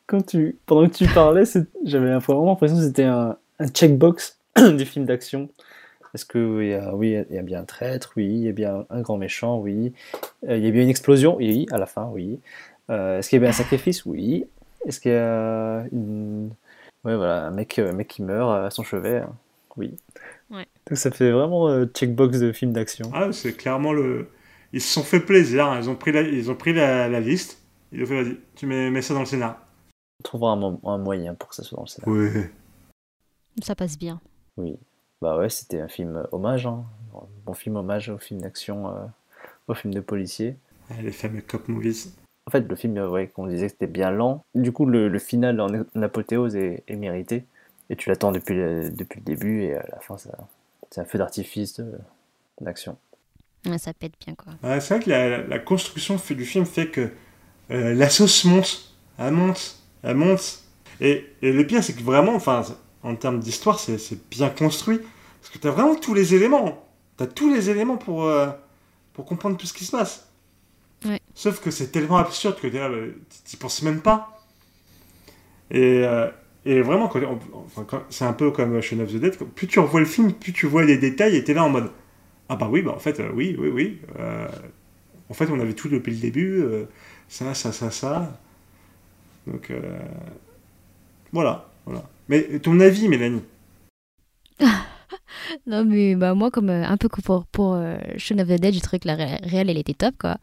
Quand tu, pendant que tu parlais, j'avais vraiment l'impression que c'était un, un checkbox du film d'action. Est-ce que il y a, oui, il y a bien un traître, oui, il y a bien un grand méchant, oui, Euh, il y a bien une explosion, oui, à la fin, oui. Euh, Est-ce qu'il y a bien un sacrifice, oui. Est-ce qu'il y a une... ouais, voilà, un mec, un mec qui meurt à son chevet, hein, oui. Ouais. Donc ça fait vraiment euh, checkbox de film d'action. Ah, c'est clairement le. Ils se sont fait plaisir. hein. Ils ont pris la, ils ont pris la, la liste. Ils ont fait, vas-y, tu mets, mets ça dans le scénar. On trouvera un, un moyen pour que ça soit dans le scénario. Oui. Ça passe bien. Oui. Bah ouais, c'était un film hommage, hein. Un bon film hommage au film d'action, euh, au film de policier. Les fameux cop movies. En fait, le film, euh, ouais, qu'on disait que c'était bien lent. Du coup, le, le final en, apothéose est, est mérité. Et tu l'attends depuis le, depuis le début et à la fin, ça, c'est un feu d'artifice de- d'action. Ouais, ça pète bien, quoi. C'est vrai que la, la construction du film fait que euh, la sauce monte. Elle monte. Elle monte. Et, et le pire, c'est que vraiment, enfin, en termes d'histoire, c'est bien construit. Parce que tu as vraiment tous les éléments. Tu as tous les éléments pour, euh, pour comprendre tout ce qui se passe. Ouais. Sauf que c'est tellement absurde que bah, t'y penses même pas. Et, euh, et vraiment, enfin, c'est un peu comme Shaun of the Dead. Plus tu revois le film, plus tu vois les détails et t'es là en mode Ah bah oui, bah en fait, euh, oui, oui, oui. en fait, on avait tout depuis le début. ça, ça, ça, ça. Donc, voilà, Mais ton avis, Mélanie? Non, mais bah, moi, comme euh, un peu pour, pour euh, Shaun of the Dead, j'ai trouvé que la ré- réelle, elle était top, quoi.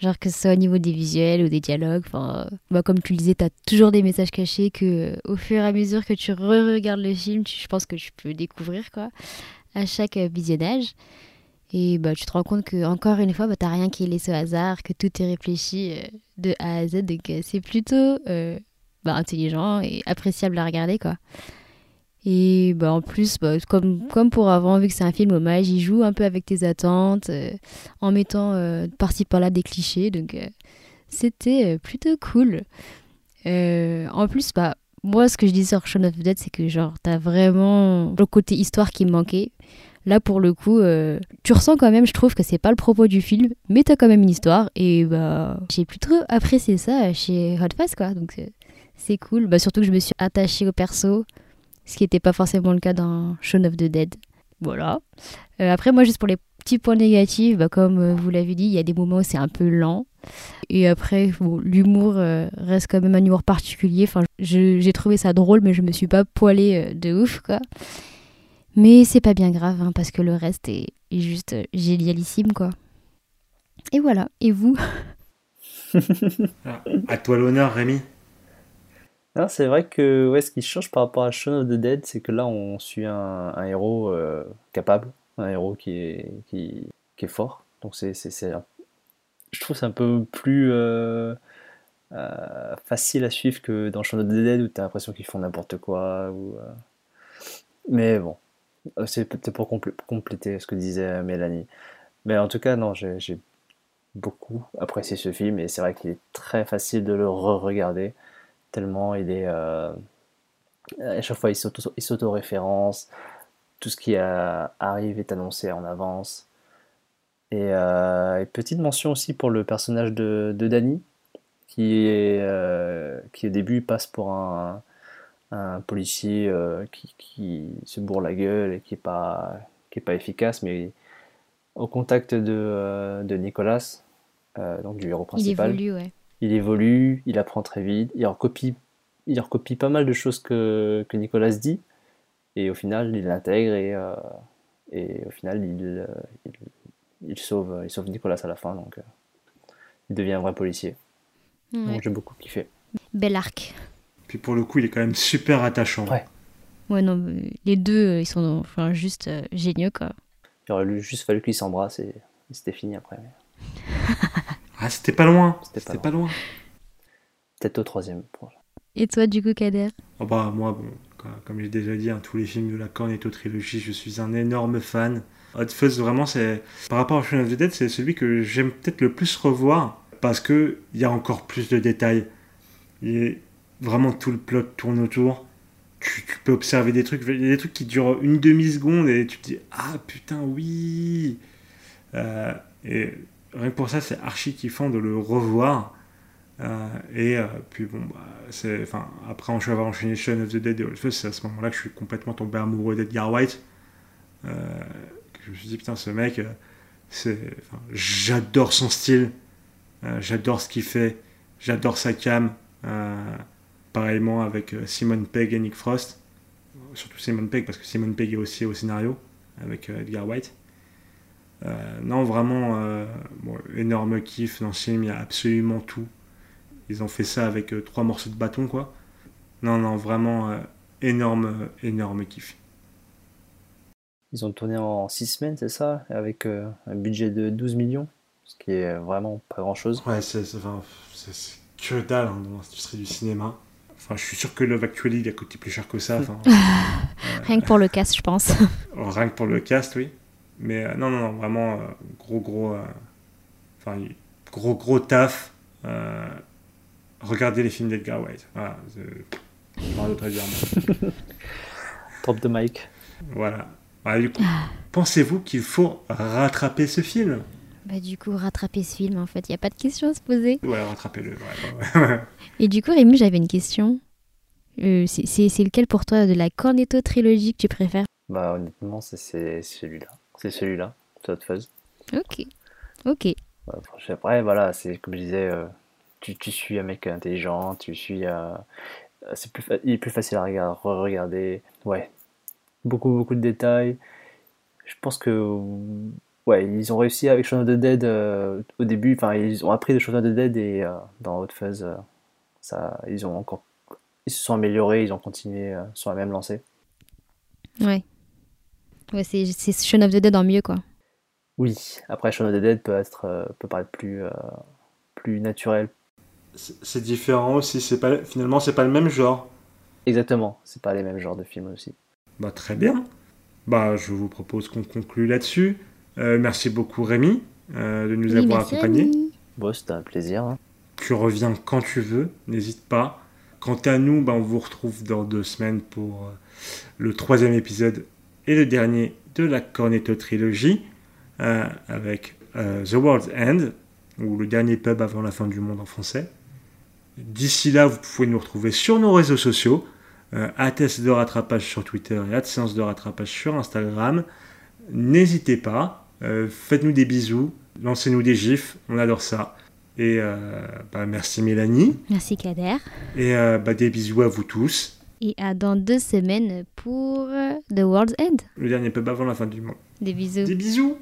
Genre que ce soit au niveau des visuels ou des dialogues, euh, bah, comme tu le disais, t'as toujours des messages cachés que, euh, au fur et à mesure que tu re-regardes le film, je pense que tu peux découvrir, quoi, à chaque euh, visionnage. Et bah, tu te rends compte que encore une fois, bah, t'as rien qui est laissé au hasard, que tout est réfléchi euh, de A à Z, donc euh, c'est plutôt euh, bah, intelligent et appréciable à regarder, quoi. Et bah, en plus, bah, comme, comme pour avant, vu que c'est un film hommage, il joue un peu avec tes attentes, euh, en mettant euh, par-ci par-là des clichés. Donc euh, c'était euh, plutôt cool. En plus, bah, moi, ce que je dis sur Shaun of the Dead, c'est que genre, t'as vraiment le côté histoire qui me manquait. Là, pour le coup, tu ressens quand même, je trouve que c'est pas le propos du film, mais t'as quand même une histoire. Et bah, j'ai plutôt apprécié ça chez Hot Fuzz, quoi. Donc c'est cool. Bah, surtout que je me suis attachée au perso ce qui n'était pas forcément le cas dans Shaun of the Dead. Voilà. Euh, après, moi, juste pour les petits points négatifs, bah, comme euh, vous l'avez dit, il y a des moments où c'est un peu lent. Et après, bon, l'humour euh, reste quand même un humour particulier. Enfin, j'ai trouvé ça drôle, mais je me suis pas poilée de ouf, quoi. Mais c'est pas bien grave, hein, parce que le reste est, juste génialissime, quoi. Et voilà. Et vous? Ah, À toi l'honneur, Rémi. Non, c'est vrai que ouais, ce qui change par rapport à Shaun of the Dead, c'est que là, on suit un, héros euh, capable, un héros qui est, qui, qui est fort. Donc, c'est, c'est, c'est je trouve que c'est un peu plus euh, euh, facile à suivre que dans Shaun of the Dead où tu as l'impression qu'ils font n'importe quoi. Mais bon, c'est peut-être pour, complé- compléter ce que disait Mélanie. Mais en tout cas, non, j'ai, j'ai beaucoup apprécié ce film et c'est vrai qu'il est très facile de le re-regarder tellement il est euh, à chaque fois il s'auto- il s'auto-référence. Tout ce qui arrive est annoncé en avance. Et, euh, et petite mention aussi pour le personnage de, de Danny qui est euh, qui au début passe pour un, un policier qui, qui se bourre la gueule et qui est pas qui est pas efficace mais au contact de, de Nicolas donc du héros Il principal. évolue, ouais. Il évolue, il apprend très vite, il recopie, il recopie pas mal de choses que, que Nicolas dit, et au final, il l'intègre et, euh, et au final, il, euh, il, il sauve, il sauve Nicolas à la fin, donc euh, il devient un vrai policier. Ouais. Donc j'ai beaucoup kiffé. Bel arc. Puis pour le coup, il est quand même super attachant. Ouais. Ouais, non, les deux, ils sont enfin, juste euh, géniaux, quoi. Il aurait juste fallu qu'ils s'embrassent et, et c'était fini après. mais Ah, c'était pas loin. C'était pas loin. Peut-être au troisième. pour- Et toi, du coup, Kader? Oh bah, moi, bon, co- comme j'ai déjà dit, hein, tous les films de la Cornetto trilogie, je suis un énorme fan. Hot Fuzz, vraiment, c'est par rapport à Shaun of the Dead, c'est celui que j'aime peut-être le plus revoir parce que il y a encore plus de détails. Et vraiment tout le plot tourne autour. Tu, tu peux observer des trucs, il y a des trucs qui durent une demi seconde et tu te dis ah putain oui. Euh, et rien que pour ça, c'est archi kiffant de le revoir. Euh, et euh, puis bon, bah, c'est, enfin, après on avoir enchaîné Shaun of the Dead et Fuzz, c'est à ce moment-là que je suis complètement tombé amoureux d'Edgar White. Euh, je me suis dit, putain, ce mec, c'est, j'adore son style, j'adore ce qu'il fait, j'adore sa cam. Pareillement avec Simon Pegg et Nick Frost. Surtout Simon Pegg, parce que Simon Pegg est aussi au scénario avec Edgar White. Euh, non, vraiment, euh, bon, énorme kiff dans ce film, il y a absolument tout. Ils ont fait ça avec euh, trois morceaux de bâton, quoi. Non, non, vraiment euh, énorme, énorme kiff. Ils ont tourné en 6 semaines, c'est ça? Avec euh, un budget de 12 millions, ce qui est vraiment pas grand-chose. Ouais, c'est c'est- enfin, c'est- c'est que dalle hein, dans l'industrie du cinéma. Enfin, je suis sûr que Love Actually, il a coûté plus cher que ça. Enfin, Rien que pour le cast, je pense. Rien que pour le cast, oui. Mais euh, non, non, non, vraiment, euh, gros, gros. euh, Enfin, gros, gros taf. Euh, regardez les films d'Edgar White. Voilà. rien d'autre à dire. moi. Drop de mic. Voilà. Voilà, du coup, pensez-vous qu'il faut rattraper ce film? Bah, du coup, rattraper ce film, en fait, il n'y a pas de question à se poser. Ouais, rattrapez-le. ouais, ouais, ouais. Et du coup, Rémi, j'avais une question. Euh, c'est lequel pour toi de la Cornetto trilogie que tu préfères? Bah honnêtement, c'est celui-là. C'est celui-là, c'est Hot Fuzz. Ok. Ok. Après, voilà, c'est comme je disais, euh, tu, tu suis un mec intelligent, tu suis. euh, c'est plus, il est plus facile à regarder, regarder. Ouais, beaucoup, beaucoup de détails. Je pense que. Ouais, ils ont réussi avec Shaun of the Dead euh, au début, enfin, ils ont appris de Shaun of the Dead et euh, dans Hot Fuzz, euh, ça, ils ont encore. Ils se sont améliorés, ils ont continué sur la même lancée. Ouais. Ouais, c'est Shaun of the Dead en mieux, quoi. Oui, après Shaun of the Dead peut être euh, peut paraître plus euh, plus naturel. C'est différent aussi. C'est pas, finalement, c'est pas le même genre. Exactement, c'est pas les mêmes genres de films aussi. Bah, très bien. Bah, je vous propose qu'on conclue là-dessus. Euh, merci beaucoup, Rémi, euh, de nous Oui, avoir merci, accompagnés. Rémi. Bon, c'était un plaisir. hein. Tu reviens quand tu veux, n'hésite pas. Quant à nous, bah, on vous retrouve dans deux semaines pour euh, le troisième épisode et le dernier de la Cornetto Trilogie euh, avec euh, The World's End, ou le dernier pub avant la fin du monde en français. D'ici là, vous pouvez nous retrouver sur nos réseaux sociaux, euh, @s de rattrapage sur Twitter et @séance de rattrapage sur Instagram. N'hésitez pas, faites-nous des bisous, lancez-nous des gifs, on adore ça. Et bah, merci Mélanie. Merci Kader. Et bah, des bisous à vous tous. Et à dans deux semaines pour The World's End. Le dernier pub avant la fin du monde. Des bisous. Des bisous